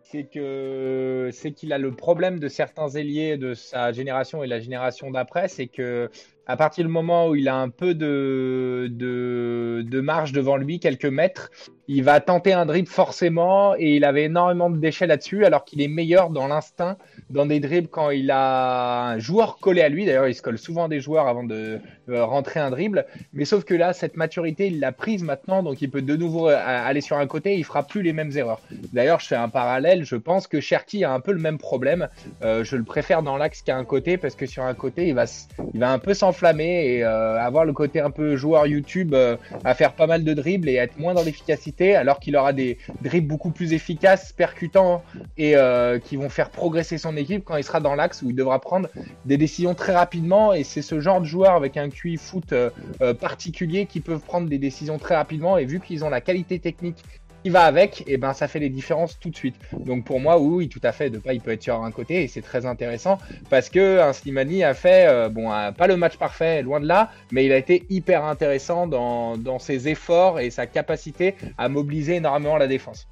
C'est que c'est qu'il a le problème de certains ailiers de sa génération et la génération d'après, c'est que à partir du moment où il a un peu de, de, marge devant lui, quelques mètres, il va tenter un dribble forcément et il avait énormément de déchets là-dessus alors qu'il est meilleur dans l'instinct dans des dribbles quand il a un joueur collé à lui. D'ailleurs, il se colle souvent des joueurs avant de euh, rentrer un dribble. Mais sauf que là, cette maturité, il l'a prise maintenant, donc il peut de nouveau euh, aller sur un côté. il fera plus les mêmes erreurs. D'ailleurs, je fais un parallèle. Je pense que Cherki a un peu le même problème. Euh, je le préfère dans l'axe qu'à un côté parce que sur un côté, il va, il va un peu et avoir le côté un peu joueur YouTube à faire pas mal de dribbles et être moins dans l'efficacité, alors qu'il aura des dribbles beaucoup plus efficaces, percutants et qui vont faire progresser son équipe quand il sera dans l'axe où il devra prendre des décisions très rapidement. Et c'est ce genre de joueur avec un QI foot euh, euh, particulier qui peuvent prendre des décisions très rapidement. Et vu qu'ils ont la qualité technique qui va avec, et eh ben ça fait les différences tout de suite. Donc pour moi, oui, tout à fait, de il peut être sur un côté et c'est très intéressant parce que un Slimani a fait, euh, bon, pas le match parfait, loin de là, mais il a été hyper intéressant dans, ses efforts et sa capacité à mobiliser énormément la défense.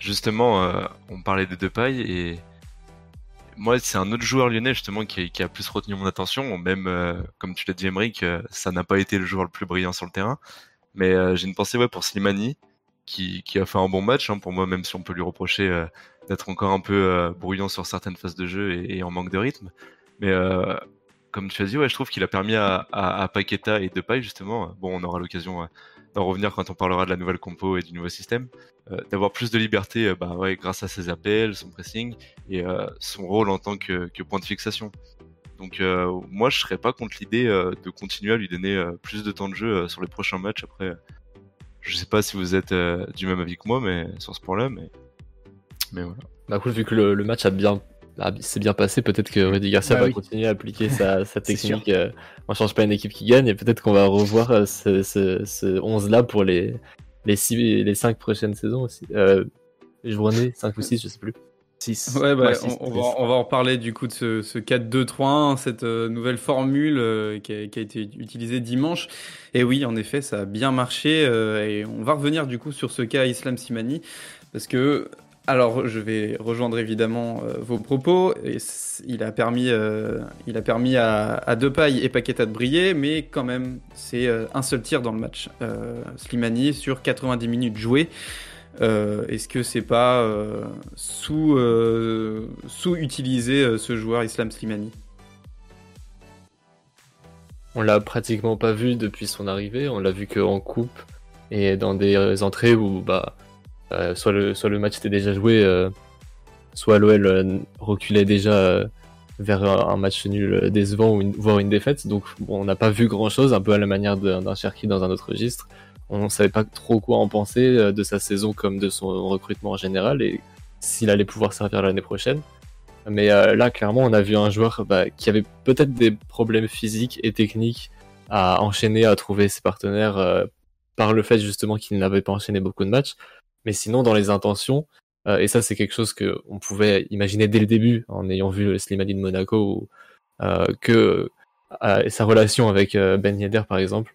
Justement, euh, on parlait de Depay et moi, c'est un autre joueur lyonnais justement qui, a plus retenu mon attention. Même, euh, comme tu l'as dit, Emeric, ça n'a pas été le joueur le plus brillant sur le terrain. Mais j'ai une pensée ouais, pour Slimani, qui, a fait un bon match hein, pour moi, même si on peut lui reprocher d'être encore un peu bruyant sur certaines phases de jeu et, en manque de rythme. Mais comme tu as dit, ouais, je trouve qu'il a permis à, Paqueta et Depay justement. Bon, on aura l'occasion d'en revenir quand on parlera de la nouvelle compo et du nouveau système, euh, d'avoir plus de liberté euh, bah, ouais, grâce à ses appels, son pressing et euh, son rôle en tant que point de fixation. Donc moi je serais pas contre l'idée de continuer à lui donner plus de temps de jeu sur les prochains matchs. Après, je sais pas si vous êtes du même avis que moi, mais sur ce point-là, mais mais voilà. Bah cool, vu que le, le match a bien ah, c'est bien passé, peut-être que Rudy Garcia bah va continuer à appliquer sa, technique. Euh, on change pas une équipe qui gagne et peut-être qu'on va revoir euh, ce, ce, 11-là pour les, les, six, les 5 prochaines saisons aussi. Euh, journées, 5 ou 6, je sais plus. 6. Ouais, bah, on, va, on va en parler du coup de ce, ce 4-2-3-1, cette euh, nouvelle formule qui, a, qui, a, été utilisée dimanche. Et oui, en effet, ça a bien marché. et on va revenir du coup sur ce cas Islam Simani. Parce que alors, je vais rejoindre évidemment euh, vos propos. il a permis, euh, il a permis à, à Depay et Paqueta de briller, mais quand même, c'est euh, un seul tir dans le match. Slimani sur 90 minutes jouées. Est-ce que c'est pas sous, sous utiliser ce joueur Islam Slimani? On l'a pratiquement pas vu depuis son arrivée. On l'a vu qu'en coupe et dans des entrées où bah euh, soit, le, match était déjà joué, euh, soit l'OL euh, reculait déjà vers un match nul décevant ou voire une défaite. Donc on n'a pas vu grand-chose, un peu à la manière d'un Cherki dans un autre registre. On ne savait pas trop quoi en penser de sa saison comme de son recrutement en général et s'il allait pouvoir servir l'année prochaine. Mais là, clairement, on a vu un joueur bah, qui avait peut-être des problèmes physiques et techniques à enchaîner, à trouver ses partenaires par le fait justement qu'il n'avait pas enchaîné beaucoup de matchs. Mais sinon, dans les intentions, euh, et ça c'est quelque chose que on pouvait imaginer dès le début en ayant vu Slimani de Monaco, euh, que euh, sa relation avec Ben Yedder par exemple,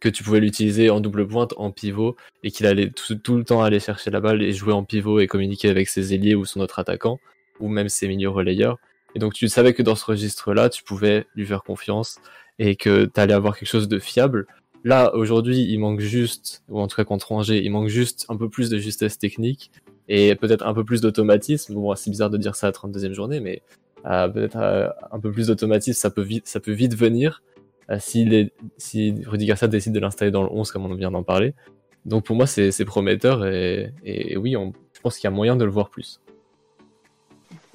que tu pouvais l'utiliser en double pointe, en pivot, et qu'il allait tout, le temps aller chercher la balle et jouer en pivot et communiquer avec ses ailiers ou son autre attaquant, ou même ses milieux relayeurs. Et donc tu savais que dans ce registre-là, tu pouvais lui faire confiance et que tu allais avoir quelque chose de fiable Là, aujourd'hui, il manque juste, ou en tout cas contre Angers, il manque juste un peu plus de justesse technique et peut-être un peu plus d'automatisme. Bon, c'est bizarre de dire ça à la 32e journée, mais euh, peut-être euh, un peu plus d'automatisme, ça peut vite, ça peut vite venir euh, si, Rudy Garcia décide de l'installer dans le 11, comme on vient d'en parler. Donc pour moi, c'est prometteur et, oui, je pense qu'il y a moyen de le voir plus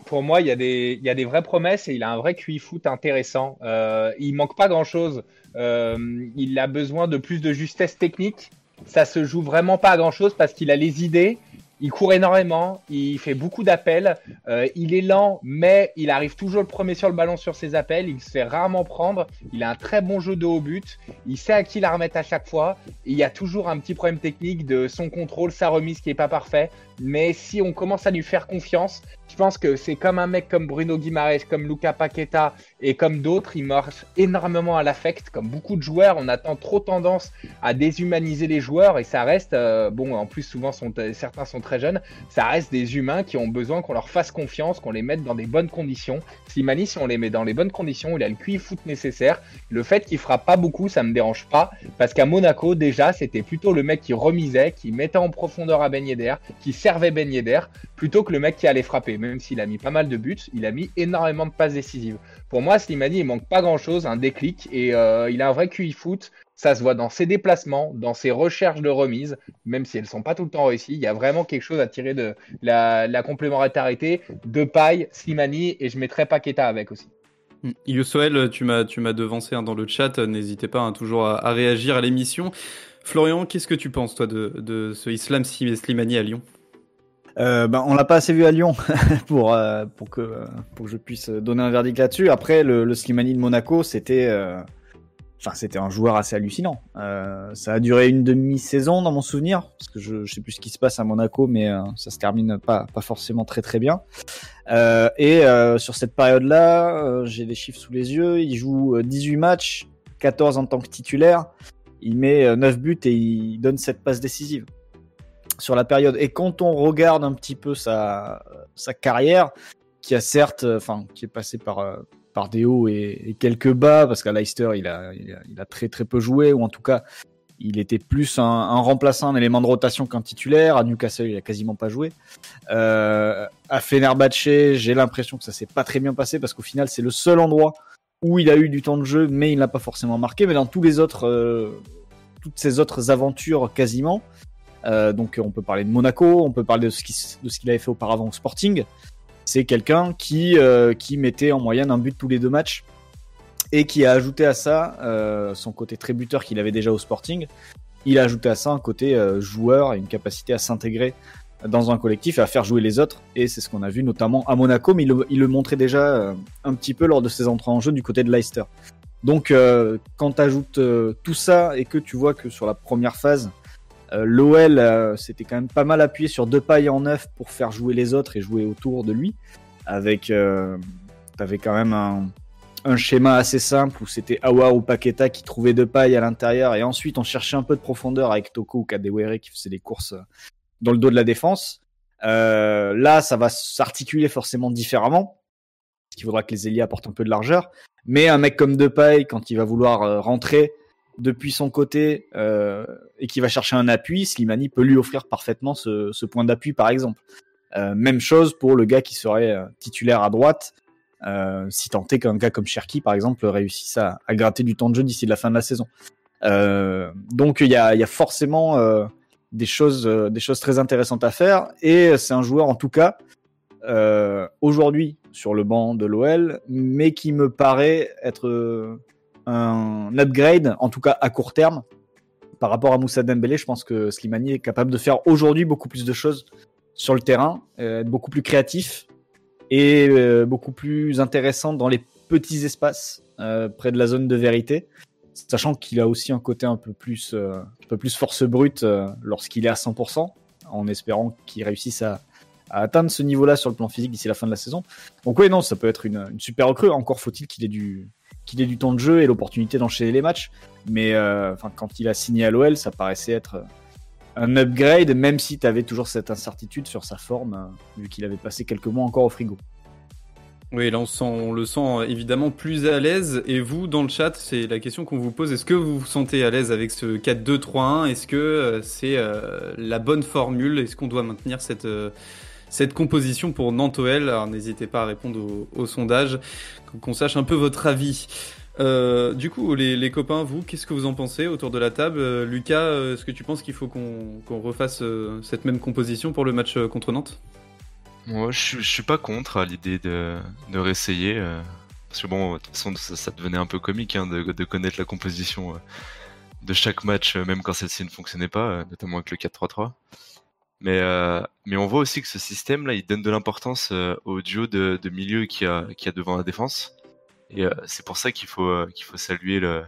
pour moi, il y, a des, vraies promesses et il a un vrai QI foot intéressant. Euh, il manque pas grand-chose. Euh, il a besoin de plus de justesse technique. Ça se joue vraiment pas à grand-chose parce qu'il a les idées. Il court énormément, il fait beaucoup d'appels, euh, il est lent, mais il arrive toujours le premier sur le ballon sur ses appels, il se fait rarement prendre, il a un très bon jeu de haut but, il sait à qui la remettre à chaque fois, il y a toujours un petit problème technique de son contrôle, sa remise qui est pas parfait, mais si on commence à lui faire confiance, je pense que c'est comme un mec comme Bruno Guimaraes, comme Luca Paqueta et comme d'autres, il marche énormément à l'affect. Comme beaucoup de joueurs, on attend trop tendance à déshumaniser les joueurs et ça reste, euh, bon, en plus souvent sont, certains sont très très jeunes, ça reste des humains qui ont besoin qu'on leur fasse confiance, qu'on les mette dans des bonnes conditions. Slimani, si on les met dans les bonnes conditions, il a le QI foot nécessaire. Le fait qu'il fera pas beaucoup, ça me dérange pas, parce qu'à Monaco, déjà, c'était plutôt le mec qui remisait, qui mettait en profondeur à Ben Yedder, qui servait Ben Yedder, plutôt que le mec qui allait frapper. Même s'il a mis pas mal de buts, il a mis énormément de passes décisives. Pour moi, Slimani, il manque pas grand chose, un déclic, et euh, il a un vrai QI foot. Ça se voit dans ses déplacements, dans ses recherches de remise, même si elles sont pas tout le temps réussies. Il y a vraiment quelque chose à tirer de la, complémentarité de paille, Slimani, et je mettrai Paqueta avec aussi. Yosoel, tu m'as tu m'as devancé hein, dans le chat. N'hésitez pas hein, toujours à, à, réagir à l'émission. Florian, qu'est-ce que tu penses toi de, de ce Islam Slimani à Lyon? Euh, ben, on l'a pas assez vu à Lyon pour euh, pour que pour que je puisse donner un verdict là-dessus. Après, le, le Slimani de Monaco, c'était euh, c'était un joueur assez hallucinant. Euh, ça a duré une demi-saison dans mon souvenir, parce que je, je sais plus ce qui se passe à Monaco, mais ça se termine pas pas forcément très très bien. Et sur cette période-là, j'ai des chiffres sous les yeux. Il joue 18 matchs, 14 en tant que titulaire. Il met 9 buts et il donne cette passe décisive sur la période. Et quand on regarde un petit peu sa, sa carrière, qui a certes, enfin, qui est passé par, par des hauts et, quelques bas, parce qu'à Leicester, il a, il a, très très peu joué, ou en tout cas, il était plus un, remplaçant, un élément de rotation qu'un titulaire. À Newcastle, il a quasiment pas joué. Euh, à Fenerbahce, j'ai l'impression que ça s'est pas très bien passé, parce qu'au final, c'est le seul endroit où il a eu du temps de jeu, mais il n'a pas forcément marqué. Mais dans tous les autres, euh, toutes ces autres aventures, quasiment, euh, donc on peut parler de Monaco, on peut parler de ce qu'il qu avait fait auparavant au Sporting. C'est quelqu'un qui, euh, qui mettait en moyenne un but tous les deux matchs et qui a ajouté à ça euh, son côté très buteur qu'il avait déjà au Sporting. Il a ajouté à ça un côté euh, joueur et une capacité à s'intégrer dans un collectif et à faire jouer les autres. Et c'est ce qu'on a vu notamment à Monaco, mais il le, montrait déjà euh, un petit peu lors de ses entrées en jeu du côté de Leicester. Donc euh, quand tu ajoutes tout ça et que tu vois que sur la première phase, euh, L'OL euh, c'était quand même pas mal appuyé sur deux pailles en neuf pour faire jouer les autres et jouer autour de lui. Avec, euh, t'avais quand même un, schéma assez simple où c'était Awa ou Paqueta qui trouvaient deux pailles à l'intérieur et ensuite on cherchait un peu de profondeur avec Toko ou Kadewere qui faisait des courses dans le dos de la défense. Euh, là, ça va s'articuler forcément différemment. Il faudra que les ailiers apportent un peu de largeur. Mais un mec comme Depay, quand il va vouloir rentrer, depuis son côté euh, et qui va chercher un appui, Slimani peut lui offrir parfaitement ce, point d'appui, par exemple. Euh, même chose pour le gars qui serait euh, titulaire à droite, si tant est qu'un gars comme Cherki, par exemple, réussisse à, gratter du temps de jeu d'ici la fin de la saison. Donc il y a, y a, forcément des choses, des choses très intéressantes à faire, et c'est un joueur en tout cas aujourd'hui sur le banc de l'OL, mais qui me paraît être un upgrade, en tout cas à court terme, par rapport à Moussa Dembélé. Je pense que Slimani est capable de faire aujourd'hui beaucoup plus de choses sur le terrain, euh, être beaucoup plus créatif et euh, beaucoup plus intéressant dans les petits espaces euh, près de la zone de vérité, sachant qu'il a aussi un côté un peu plus, un peu plus force brute lorsqu'il est à 100%, en espérant qu'il réussisse à, atteindre ce niveau-là sur le plan physique d'ici la fin de la saison. Donc oui, non, ça peut être une super recrue. Encore faut-il qu'il ait du, qu'il ait du temps de jeu et l'opportunité d'enchaîner les matchs. Mais euh, quand il a signé à l'OL, ça paraissait être un upgrade, même si tu avais toujours cette incertitude sur sa forme, euh, vu qu'il avait passé quelques mois encore au frigo. Oui, là on, sent, on, le sent évidemment plus à l'aise. Et vous, dans le chat, c'est la question qu'on vous pose. Est-ce que vous vous sentez à l'aise avec ce 4-2-3-1 Est-ce que euh, c'est euh, la bonne formule? Est-ce qu'on doit maintenir cette, euh, cette composition pour Nantoel Alors n'hésitez pas à répondre au, sondage, qu'on sache un peu votre avis. Euh, du coup, les, copains, vous, qu'est-ce que vous en pensez autour de la table? Euh, Lucas, est-ce que tu penses qu'il faut qu'on qu refasse euh, cette même composition pour le match contre Nantes? Moi, je, je, suis pas contre l'idée de, de réessayer. Euh, parce que bon, de toute façon, ça, devenait un peu comique hein, de, connaître la composition euh, de chaque match, même quand celle-ci ne fonctionnait pas, notamment avec le 4-3-3. Mais, mais on voit aussi que ce système-là, il donne de l'importance au duo de, milieu qui a, qui a devant la défense. Et euh, c'est pour ça qu'il faut, euh, qu'il faut saluer le,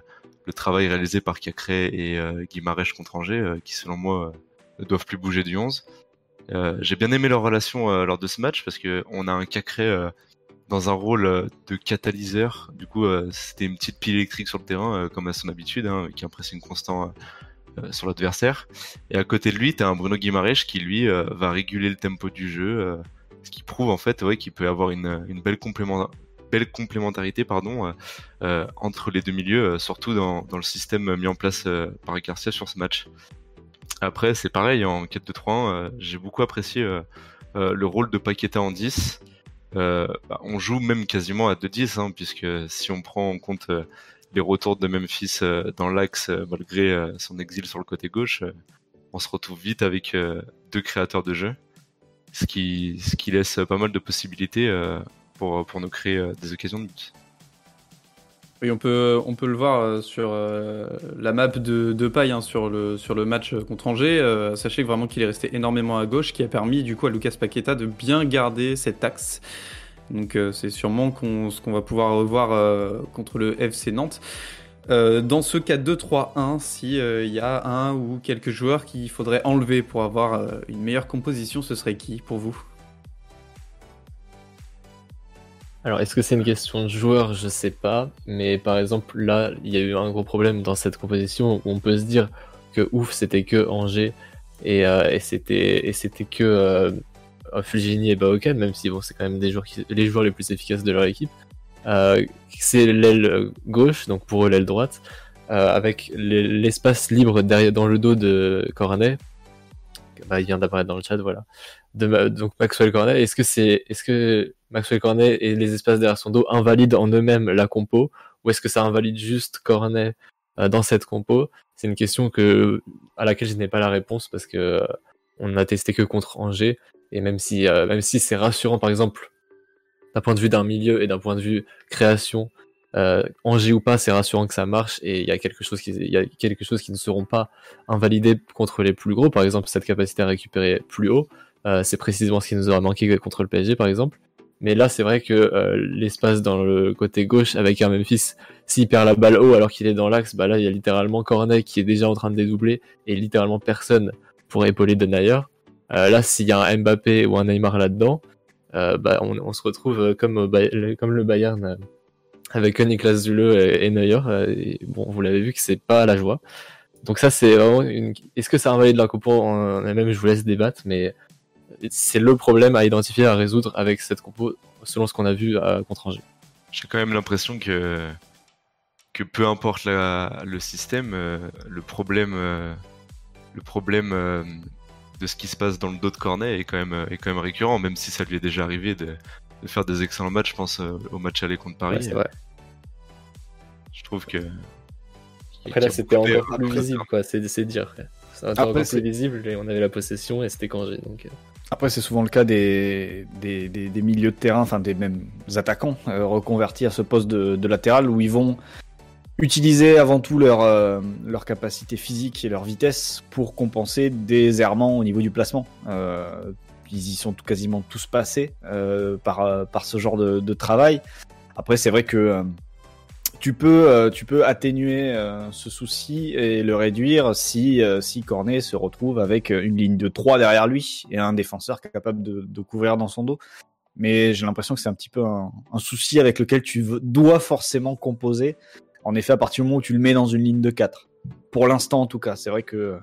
travail réalisé par Cacré et euh, Guimarèche contre Angers, euh, qui selon moi ne doivent plus bouger du 11. J'ai bien aimé leur relation lors de ce match parce que on a un Cacré dans un rôle de catalyseur. Du coup, c'était une petite pile électrique sur le terrain, comme à son habitude, hein, qui impressionne constant sur l'adversaire. Et à côté de lui, tu as un Bruno Guimaraes qui lui va réguler le tempo du jeu, ce qui prouve en fait ouais, qu'il peut avoir une, une belle, complément, belle complémentarité pardon, entre les deux milieux, surtout dans, dans, le système mis en place par Garcia sur ce match. Après, c'est pareil, en 4-2-3-1, j'ai beaucoup apprécié le rôle de Paqueta en 10. Euh, bah, on joue même quasiment à 2-10, hein, puisque si on prend en compte euh, les retours de Memphis euh, dans l'axe, malgré son exil sur le côté gauche, on se retrouve vite avec deux créateurs de jeu, ce qui, ce qui laisse pas mal de possibilités pour, pour nous créer des occasions de but. Oui, on peut, on peut le voir euh, sur euh, la map de, paille hein, sur, le, sur le match contre Angers. Euh, sachez vraiment qu'il est resté énormément à gauche, qui a permis du coup à Lucas Paqueta de bien garder cet axe. Donc c'est sûrement ce qu'on va pouvoir revoir contre le FC Nantes. dans ce 4-2-3-1, s'il il y a un ou quelques joueurs qu'il faudrait enlever pour avoir une meilleure composition, ce serait qui pour vous? Alors, est-ce que c'est une question de joueur? Je sais pas. Mais par exemple, là, il y a eu un gros problème dans cette composition où on peut se dire que ouf, c'était que Angers et, euh, c'était que euh, Fulgini et Baokan, même si bon, c'est quand même des joueurs les joueurs les plus efficaces de leur équipe. Euh, c'est l'aile gauche, donc pour eux l'aile droite, avec l'espace libre derrière dans le dos de Cornet. Bah, il vient d'apparaître dans le chat, voilà. Donc Maxwell Cornet. Est-ce que c'est, est-ce que Maxwell Cornet et les espaces derrière son dos invalident en eux-mêmes la compo ou est-ce que ça invalide juste Cornet euh, dans cette compo? C'est une question que à laquelle je n'ai pas la réponse parce que euh, on n'a testé que contre Angers et même si euh, même si c'est rassurant par exemple d'un point de vue d'un milieu et d'un point de vue création Angers ou pas, c'est rassurant que ça marche et il y a quelque chose qui il y a quelque chose qui ne seront pas invalidés contre les plus gros par exemple cette capacité à récupérer plus haut c'est précisément ce qui nous aura manqué contre le PSG par exemple mais là, c'est vrai que euh, l'espace dans le côté gauche avec un Memphis, s'il perd la balle haut alors qu'il est dans l'axe, bah là, il y a littéralement Cornet qui est déjà en train de dédoubler et littéralement personne pour épauler Denayer. Euh, là, s'il y a un Mbappé ou un Neymar là-dedans, euh, bah, on, se retrouve comme, comme le Bayern avec Niklas Zule et, Neuer. Et bon, vous l'avez vu que c'est pas la joie. Donc ça, c'est vraiment une... Est-ce que ça invalide la coupe Même, je vous laisse débattre, mais c'est le problème à identifier, à résoudre avec cette compo, selon ce qu'on a vu à contre Angers. J'ai quand même l'impression que, que peu importe le système, euh, le problème, euh, le problème euh, de ce qui se passe dans le dos de Cornet est quand même, est quand même récurrent, même si ça lui est déjà arrivé de, faire des excellents matchs. Je pense au match aller contre Paris. vrai. Je trouve que. Après là, c'était encore plus visible, quoi. C'est dire. C'était encore plus visible et on avait la possession et c'était Angers. Donc... Après, c'est souvent le cas des, des, des, milieux de terrain, enfin des mêmes attaquants euh, reconvertis à ce poste de, latéral où ils vont utiliser avant tout leur, euh, leur capacité physique et leur vitesse pour compenser des errements au niveau du placement. Euh, ils y sont quasiment tous passés par, par ce genre de, de travail. Après, c'est vrai que tu peux, euh, tu peux atténuer euh, ce souci et le réduire si, euh, si Cornet se retrouve avec une ligne de 3 derrière lui et un défenseur capable de, de couvrir dans son dos. Mais j'ai l'impression que c'est un petit peu un, souci avec lequel tu dois forcément composer. En effet, à partir du moment où tu le mets dans une ligne de 4. Pour l'instant, en tout cas. C'est vrai que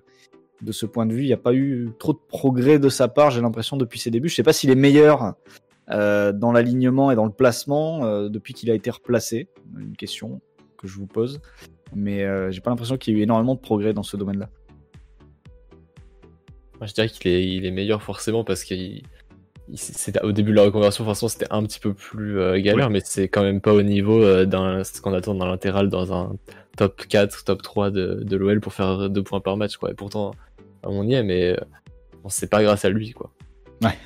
de ce point de vue, il n'y a pas eu trop de progrès de sa part, j'ai l'impression, depuis ses débuts. Je sais pas s'il est meilleur euh, dans l'alignement et dans le placement euh, depuis qu'il a été replacé Une question que je vous pose. Mais euh, j'ai pas l'impression qu'il y ait eu énormément de progrès dans ce domaine-là. Je dirais qu'il est, il est meilleur forcément parce qu'il au début de la reconversion, forcément, c'était un petit peu plus galère, mais c'est quand même pas au niveau d'un ce qu'on attend dans l'intéral dans un top 4, top 3 de, de l'OL pour faire deux points par match, quoi. Et pourtant, on y est, mais bon, c'est pas grâce à lui, quoi. Ouais.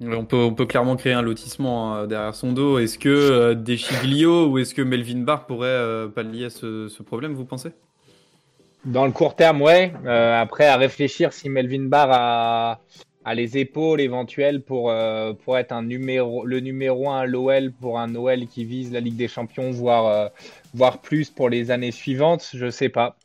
On peut, on peut clairement créer un lotissement hein, derrière son dos. Est-ce que euh, Deschiglio ou est-ce que Melvin Barr pourrait euh, pallier à ce, problème, vous pensez? Dans le court terme, ouais. Euh, après, à réfléchir si Melvin Barr a, a les épaules éventuelles pour, pour être un numéro, le numéro 1 à l'OL pour un OL qui vise la Ligue des Champions, voire, voire plus pour les années suivantes, je sais pas.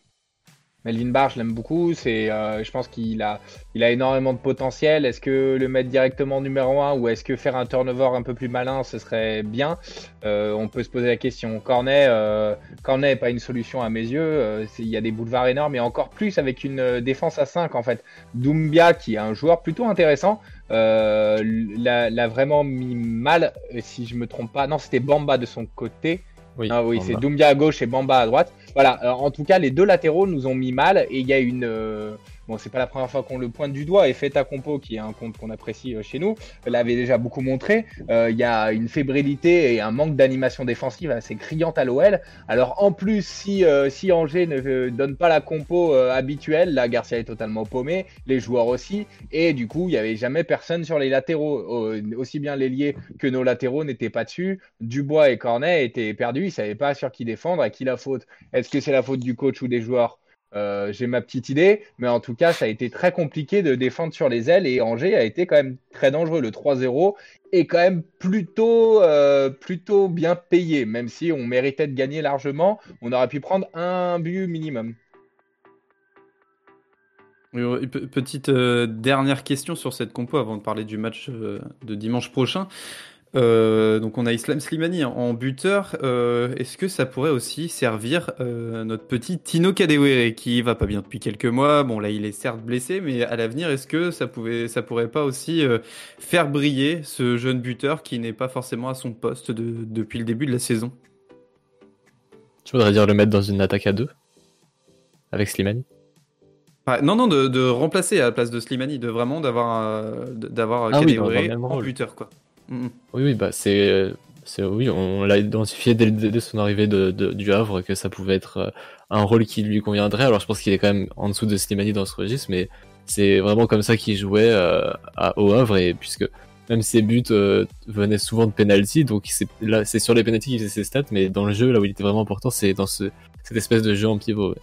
Melvin Barr, je l'aime beaucoup. C'est, euh, je pense qu'il a, il a énormément de potentiel. Est-ce que le mettre directement numéro 1 ou est-ce que faire un turnover un peu plus malin, ce serait bien? Euh, On peut se poser la question. Cornet, euh, Cornet n'est pas une solution à mes yeux. Euh, Il y a des boulevards énormes et encore plus avec une défense à 5 en fait. Doumbia, qui est un joueur plutôt intéressant, euh, l'a, l'a vraiment mis mal. Si je me trompe pas, non, c'était Bamba de son côté. Oui, Ah oui, c'est Doumbia à gauche et Bamba à droite. Voilà, en tout cas, les deux latéraux nous ont mis mal et il y a une. Bon, c'est pas la première fois qu'on le pointe du doigt et Feta Compo, qui est un compte qu'on apprécie euh, chez nous, l'avait déjà beaucoup montré. Euh, Il y a une fébrilité et un manque d'animation défensive assez criante à l'OL. Alors en plus, si, euh, si Angers ne donne pas la compo habituelle, là Garcia est totalement paumé, les joueurs aussi, et du coup, il y avait jamais personne sur les latéraux. Aussi bien l'ailier que nos latéraux n'étaient pas dessus. Dubois et Cornet étaient perdus, ils savaient pas sur qui défendre, à qui la faute. Est-ce que c'est la faute du coach ou des joueurs Euh, J'ai ma petite idée, mais en tout cas, ça a été très compliqué de défendre sur les ailes et Angers a été quand même très dangereux. Le 3-0 est quand même plutôt, euh, plutôt bien payé, même si on méritait de gagner largement. On aurait pu prendre un but minimum. Petite euh, dernière question sur cette compo avant de parler du match de dimanche prochain. Euh, donc on a Islam Slimani en buteur. Euh, Est-ce que ça pourrait aussi servir euh, notre petit Tino Kadewere qui va pas bien depuis quelques mois? Bon là il est certes blessé, mais à l'avenir est-ce que ça pouvait, ça pourrait pas aussi faire briller ce jeune buteur qui n'est pas forcément à son poste de- depuis le début de la saison? Tu voudrais dire le mettre dans une attaque à deux Avec Slimani Ah, Non non de, de remplacer à la place de Slimani, de vraiment d'avoir d'avoir Ah oui, en buteur quoi. Oui, oui, bah c'est, c'est oui, on l'a identifié dès, dès son arrivée de, de- du Havre que ça pouvait être euh, un rôle qui lui conviendrait. Alors je pense qu'il est quand même en dessous de Slimani dans ce registre, mais c'est vraiment comme ça qu'il jouait euh, à, au Havre et puisque même ses buts euh, venaient souvent de penalty, donc c'est là c'est sur les penalties qu'il faisait ses stats, mais dans le jeu là où il était vraiment important, c'est dans ce, cette espèce de jeu en pivot. ouais.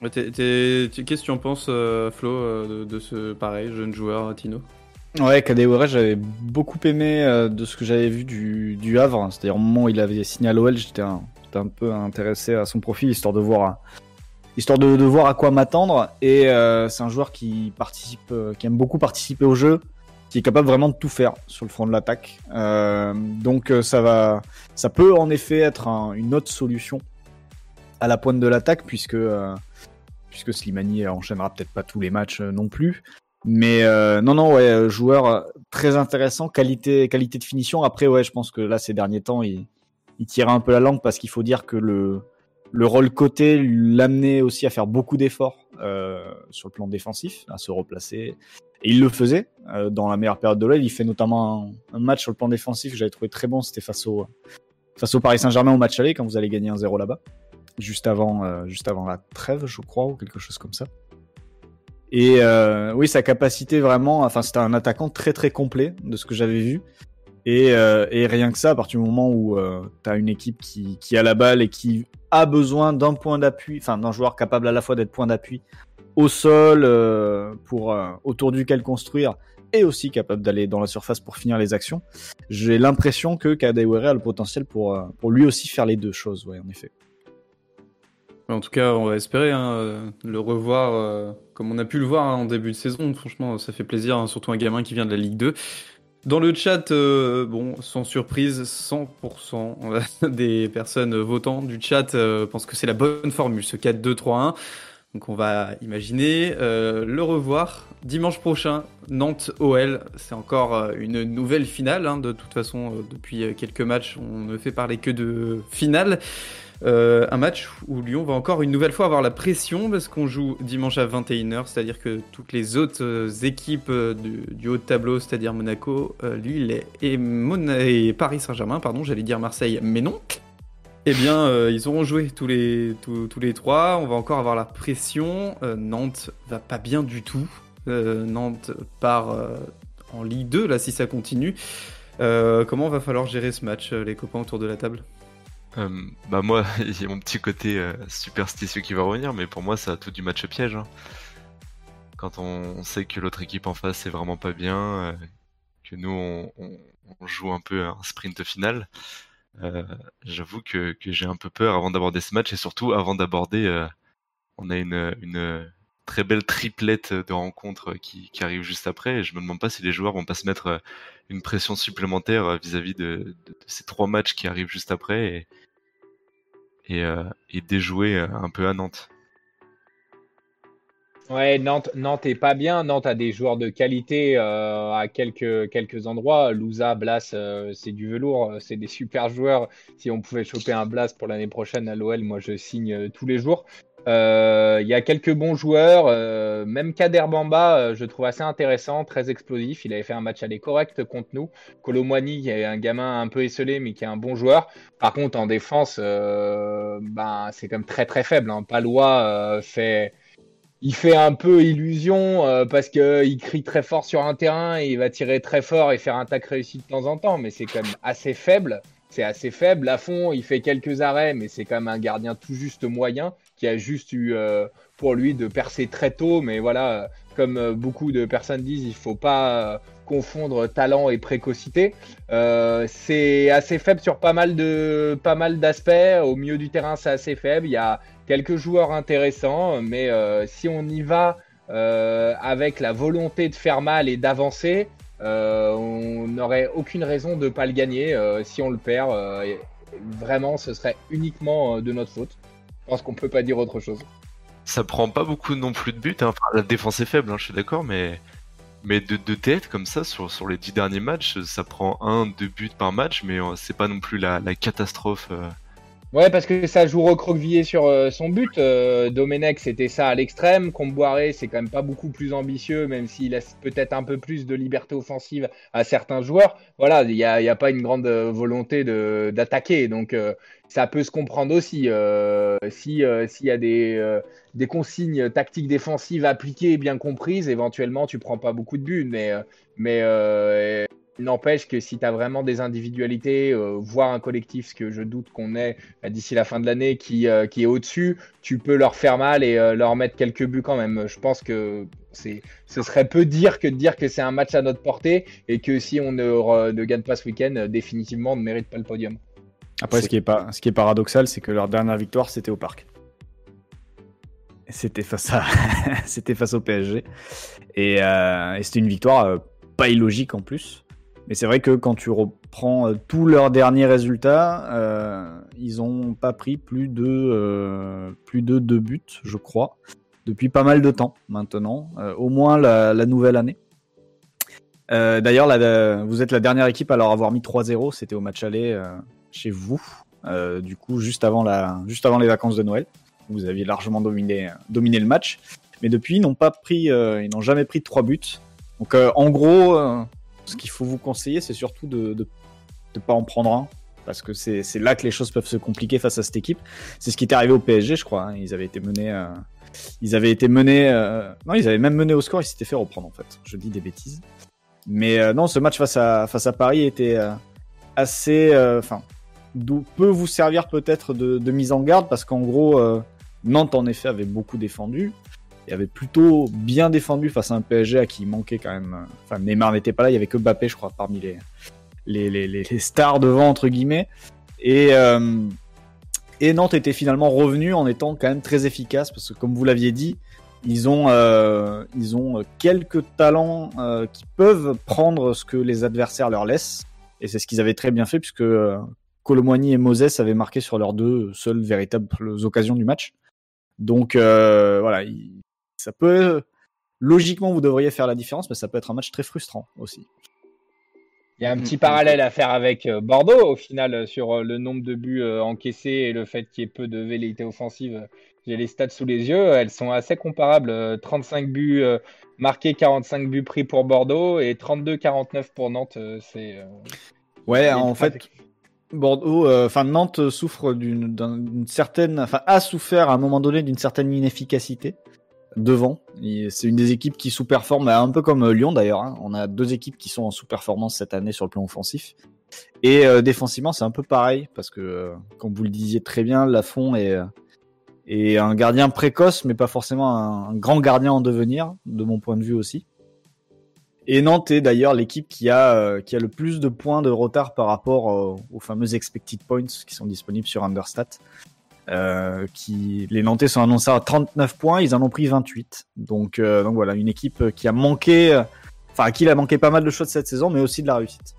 Ouais, t'es- t'es- tu- Qu'est-ce que tu en penses, euh, Flo, euh, de, de ce pareil jeune joueur Tino? Ouais, Kadewere, j'avais beaucoup aimé euh, de ce que j'avais vu du, du Havre. C'est-à-dire au moment où il avait signé à l'OL, j'étais un, un peu intéressé à son profil, histoire de voir, à- histoire de, de voir à quoi m'attendre. Et euh, c'est un joueur qui participe, euh, qui aime beaucoup participer au jeu, qui est capable vraiment de tout faire sur le front de l'attaque. Euh, donc euh, ça va, ça peut en effet être un- une autre solution à la pointe de l'attaque, puisque puisque Slimani enchaînera peut-être pas tous les matchs non plus. Mais euh, non, non, ouais, euh, joueur euh, très intéressant, qualité, qualité de finition. Après, ouais, je pense que là, ces derniers temps, il, il tirait un peu la langue parce qu'il faut dire que le, le rôle côté l'amenait aussi à faire beaucoup d'efforts euh, sur le plan défensif, à se replacer. Et il le faisait euh, dans la meilleure période de l'OL. Il fait notamment un, un match sur le plan défensif que j'avais trouvé très bon. C'était face au, face au Paris Saint-Germain au match aller quand vous allez gagner 1-0 là-bas. Juste avant, euh, juste avant la trêve, je crois, ou quelque chose comme ça. Et euh, oui, sa capacité vraiment, enfin c'était un attaquant très très complet de ce que j'avais vu. Et, euh, et rien que ça, à partir du moment où euh, tu as une équipe qui, qui a la balle et qui a besoin d'un point d'appui, enfin d'un joueur capable à la fois d'être point d'appui au sol euh, pour euh, autour duquel construire et aussi capable d'aller dans la surface pour finir les actions, j'ai l'impression que Kadewere a le potentiel pour, euh, pour lui aussi faire les deux choses, ouais, en effet. En tout cas, on va espérer hein, euh, le revoir euh, comme on a pu le voir hein, en début de saison. Franchement, ça fait plaisir, hein, surtout un gamin qui vient de la Ligue 2. Dans le chat, euh, bon, sans surprise, 100% des personnes votant du chat pensent que c'est la bonne formule, ce 4-2-3-1. Donc on va imaginer le revoir dimanche prochain, Nantes-OL. C'est encore une nouvelle finale. De toute façon, depuis quelques matchs, on ne fait parler que de finale. Euh, un match où Lyon va encore une nouvelle fois avoir la pression parce qu'on joue dimanche à 21h, c'est-à-dire que toutes les autres euh, équipes euh, du, haut de tableau, c'est-à-dire Monaco, Lille et, Paris Saint-Germain, pardon, j'allais dire Marseille, mais non. Eh bien, ils auront joué tous les, trois. On va encore avoir la pression. Nantes va pas bien du tout. Nantes part en Ligue 2, là, si ça continue. Comment va falloir gérer ce match, les copains autour de la table? Euh, bah moi, il y a mon petit côté euh, superstitieux qui va revenir, mais pour moi, ça a tout du match piège. hein. Quand on, sait que l'autre équipe en face est vraiment pas bien, euh, que nous, on, joue un peu un sprint final, Euh, J'avoue que, j'ai un peu peur avant d'aborder ce match et surtout avant d'aborder, on a une, très belle triplette de rencontres qui, arrive juste après. Et je me demande pas si les joueurs vont pas se mettre une pression supplémentaire vis-à-vis de, ces trois matchs qui arrivent juste après et, euh, et déjouer un peu à Nantes. Ouais, Nantes, Nantes est pas bien. Nantes a des joueurs de qualité euh, à quelques, quelques endroits. Louza, Blas, euh, c'est du velours, c'est des super joueurs. Si on pouvait choper un Blas pour l'année prochaine à l'OL, moi je signe euh, tous les jours. Euh, Il y a quelques bons joueurs, euh, même Kader Bamba, euh, je trouve assez intéressant, très explosif. Il avait fait un match aller correct contre nous. Colomwani, qui est un gamin un peu esselé, mais qui est un bon joueur. Par contre, en défense, ben, c'est quand même très très faible. Hein. Palois fait il fait un peu illusion parce que il crie très fort sur un terrain et il va tirer très fort et faire un tac réussi de temps en temps, mais c'est quand même assez faible. C'est assez faible. Lafont, il fait quelques arrêts, mais c'est quand même un gardien tout juste moyen qui a juste eu euh, pour lui de percer très tôt. Mais voilà, euh, comme euh, beaucoup de personnes disent, il faut pas confondre talent et précocité. C'est assez faible sur pas mal de pas mal d'aspects. Au milieu du terrain, c'est assez faible. Il y a quelques joueurs intéressants, mais si on y va avec la volonté de faire mal et d'avancer, on n'aurait aucune raison de pas le gagner. Si on le perd, vraiment, ce serait uniquement de notre faute. Je pense qu'on peut pas dire autre chose. Ça prend pas beaucoup non plus de buts. Hein. La défense est faible, hein, je suis d'accord, mais de, de tête comme ça sur les dix derniers matchs, ça prend un deux buts par match, mais euh, c'est pas non plus la, la catastrophe. euh. Ouais, parce que ça joue recroquevillé sur euh, son but. Euh, Domenech, c'était ça à l'extrême. Comboiré, c'est quand même pas beaucoup plus ambitieux, même s'il laisse peut-être un peu plus de liberté offensive à certains joueurs. Voilà, il n'y a, pas une grande euh, volonté d'attaquer, donc euh, ça peut se comprendre aussi. Euh, si s'il y a des des consignes tactiques défensives appliquées et bien comprises, éventuellement tu prends pas beaucoup de buts, mais mais n'empêche que si tu as vraiment des individualités, euh, voire un collectif, ce que je doute qu'on ait euh, d'ici la fin de l'année, qui, euh, qui est au-dessus, tu peux leur faire mal et euh, leur mettre quelques buts quand même. Je pense que c'est, ce serait peu dire que de dire que c'est un match à notre portée et que si on ne, re- ne gagne pas ce week-end, définitivement on ne mérite pas le podium. Après, ce qui, est pas, ce qui est paradoxal, c'est que leur dernière victoire, c'était au parc. C'était face, à... c'était face au PSG. Et, euh, et c'était une victoire euh, pas illogique en plus. Mais c'est vrai que quand tu reprends euh, tous leurs derniers résultats, euh, ils ont pas pris plus de, euh, plus de deux buts, je crois, depuis pas mal de temps maintenant, euh, au moins la, nouvelle année. D'ailleurs, vous êtes la dernière équipe à leur avoir mis 3-0, c'était au match aller chez vous, du coup juste avant, la, juste avant les vacances de Noël. Vous aviez largement dominé, dominé le match, mais depuis ils n'ont pas pris, ils n'ont jamais pris de trois buts. Donc en gros, ce qu'il faut vous conseiller, c'est surtout de, de pas en prendre un, parce que c'est là que les choses peuvent se compliquer face à cette équipe. C'est ce qui est arrivé au PSG, je crois. hein. Ils avaient été menés, euh, ils avaient été menés, euh, non, ils avaient même mené au score, ils s'étaient fait reprendre en fait. Je dis des bêtises. Mais euh, non, ce match face à Paris était assez, enfin, peut vous servir peut-être de, mise en garde parce qu'en gros, Nantes en effet avait beaucoup défendu et avait plutôt bien défendu face à un PSG à qui il manquait quand même. euh, Enfin, Neymar n'était pas là, il y avait que Mbappé, je crois, parmi les les, les, les, stars devant entre guillemets. Et euh, et Nantes était finalement revenu en étant quand même très efficace parce que comme vous l'aviez dit, ils ont euh, ils ont quelques talents qui peuvent prendre ce que les adversaires leur laissent et c'est ce qu'ils avaient très bien fait puisque Colomwani et Moses avaient marqué sur leurs deux seules véritables occasions du match. Donc voilà, il- ça peut logiquement vous devriez faire la différence, mais ça peut être un match très frustrant aussi. Il y a un petit Mm, parallèle à faire avec euh, Bordeaux au final euh, sur euh, le nombre de buts encaissés et le fait qu'il y ait peu de velléité offensive. J'ai les stats sous les yeux, elles sont assez comparables. Euh, 35 buts marqués, 45 buts pris pour Bordeaux et 32-49 pour Nantes. C'est Ouais, en fait. Bordeaux, euh, enfin Nantes souffre d'une d'un- d'une certaine, enfin a souffert à un moment donné d'une certaine inefficacité devant. C'est une des équipes qui sous-performe, un peu comme euh, Lyon d'ailleurs. hein. On a deux équipes qui sont en sous-performance cette année sur le plan offensif. Et euh, défensivement, c'est un peu pareil parce que, euh, comme vous le disiez très bien, Lafont est un gardien précoce, mais pas forcément un, grand gardien en devenir, de mon point de vue aussi. Et Nantes est d'ailleurs l'équipe qui a qui a le plus de points de retard par rapport aux fameux expected points qui sont disponibles sur Understat. Euh, qui les Nantais sont annoncés à 39 points, ils en ont pris 28. Donc euh, donc voilà, une équipe qui a manqué enfin à qui il a manqué pas mal de choses cette saison mais aussi de la réussite.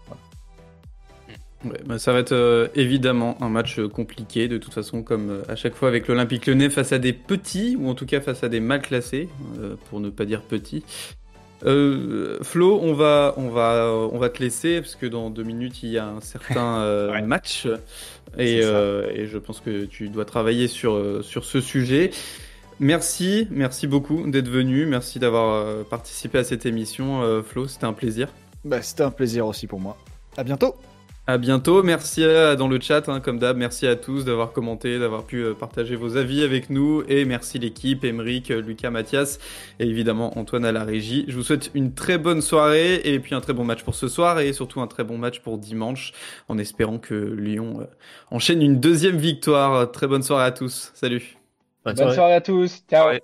Bah, ça va être euh, évidemment un match compliqué, de toute façon, comme à chaque fois avec l'Olympique Lyonnais, face à des petits, ou en tout cas face à des mal classés, pour ne pas dire petits. Euh, Flo, on va, on, va, on va te laisser, parce que dans deux minutes, il y a un certain euh, Ouais. match, et, euh, et je pense que tu dois travailler sur, sur ce sujet. Merci, merci beaucoup d'être venu, merci d'avoir participé à cette émission, euh, Flo, c'était un plaisir. Bah, c'était un plaisir aussi pour moi. À bientôt. À bientôt, merci à, dans le chat, hein, comme d'hab, merci à tous d'avoir commenté, d'avoir pu euh, partager vos avis avec nous, et merci l'équipe, Emeric, euh, Lucas, Mathias, et évidemment Antoine à la régie. Je vous souhaite une très bonne soirée, et puis un très bon match pour ce soir, et surtout un très bon match pour dimanche, en espérant que Lyon euh, enchaîne une deuxième victoire. Très bonne soirée à tous, salut Bonne Bonne soirée. soirée à tous. Ciao. Ouais.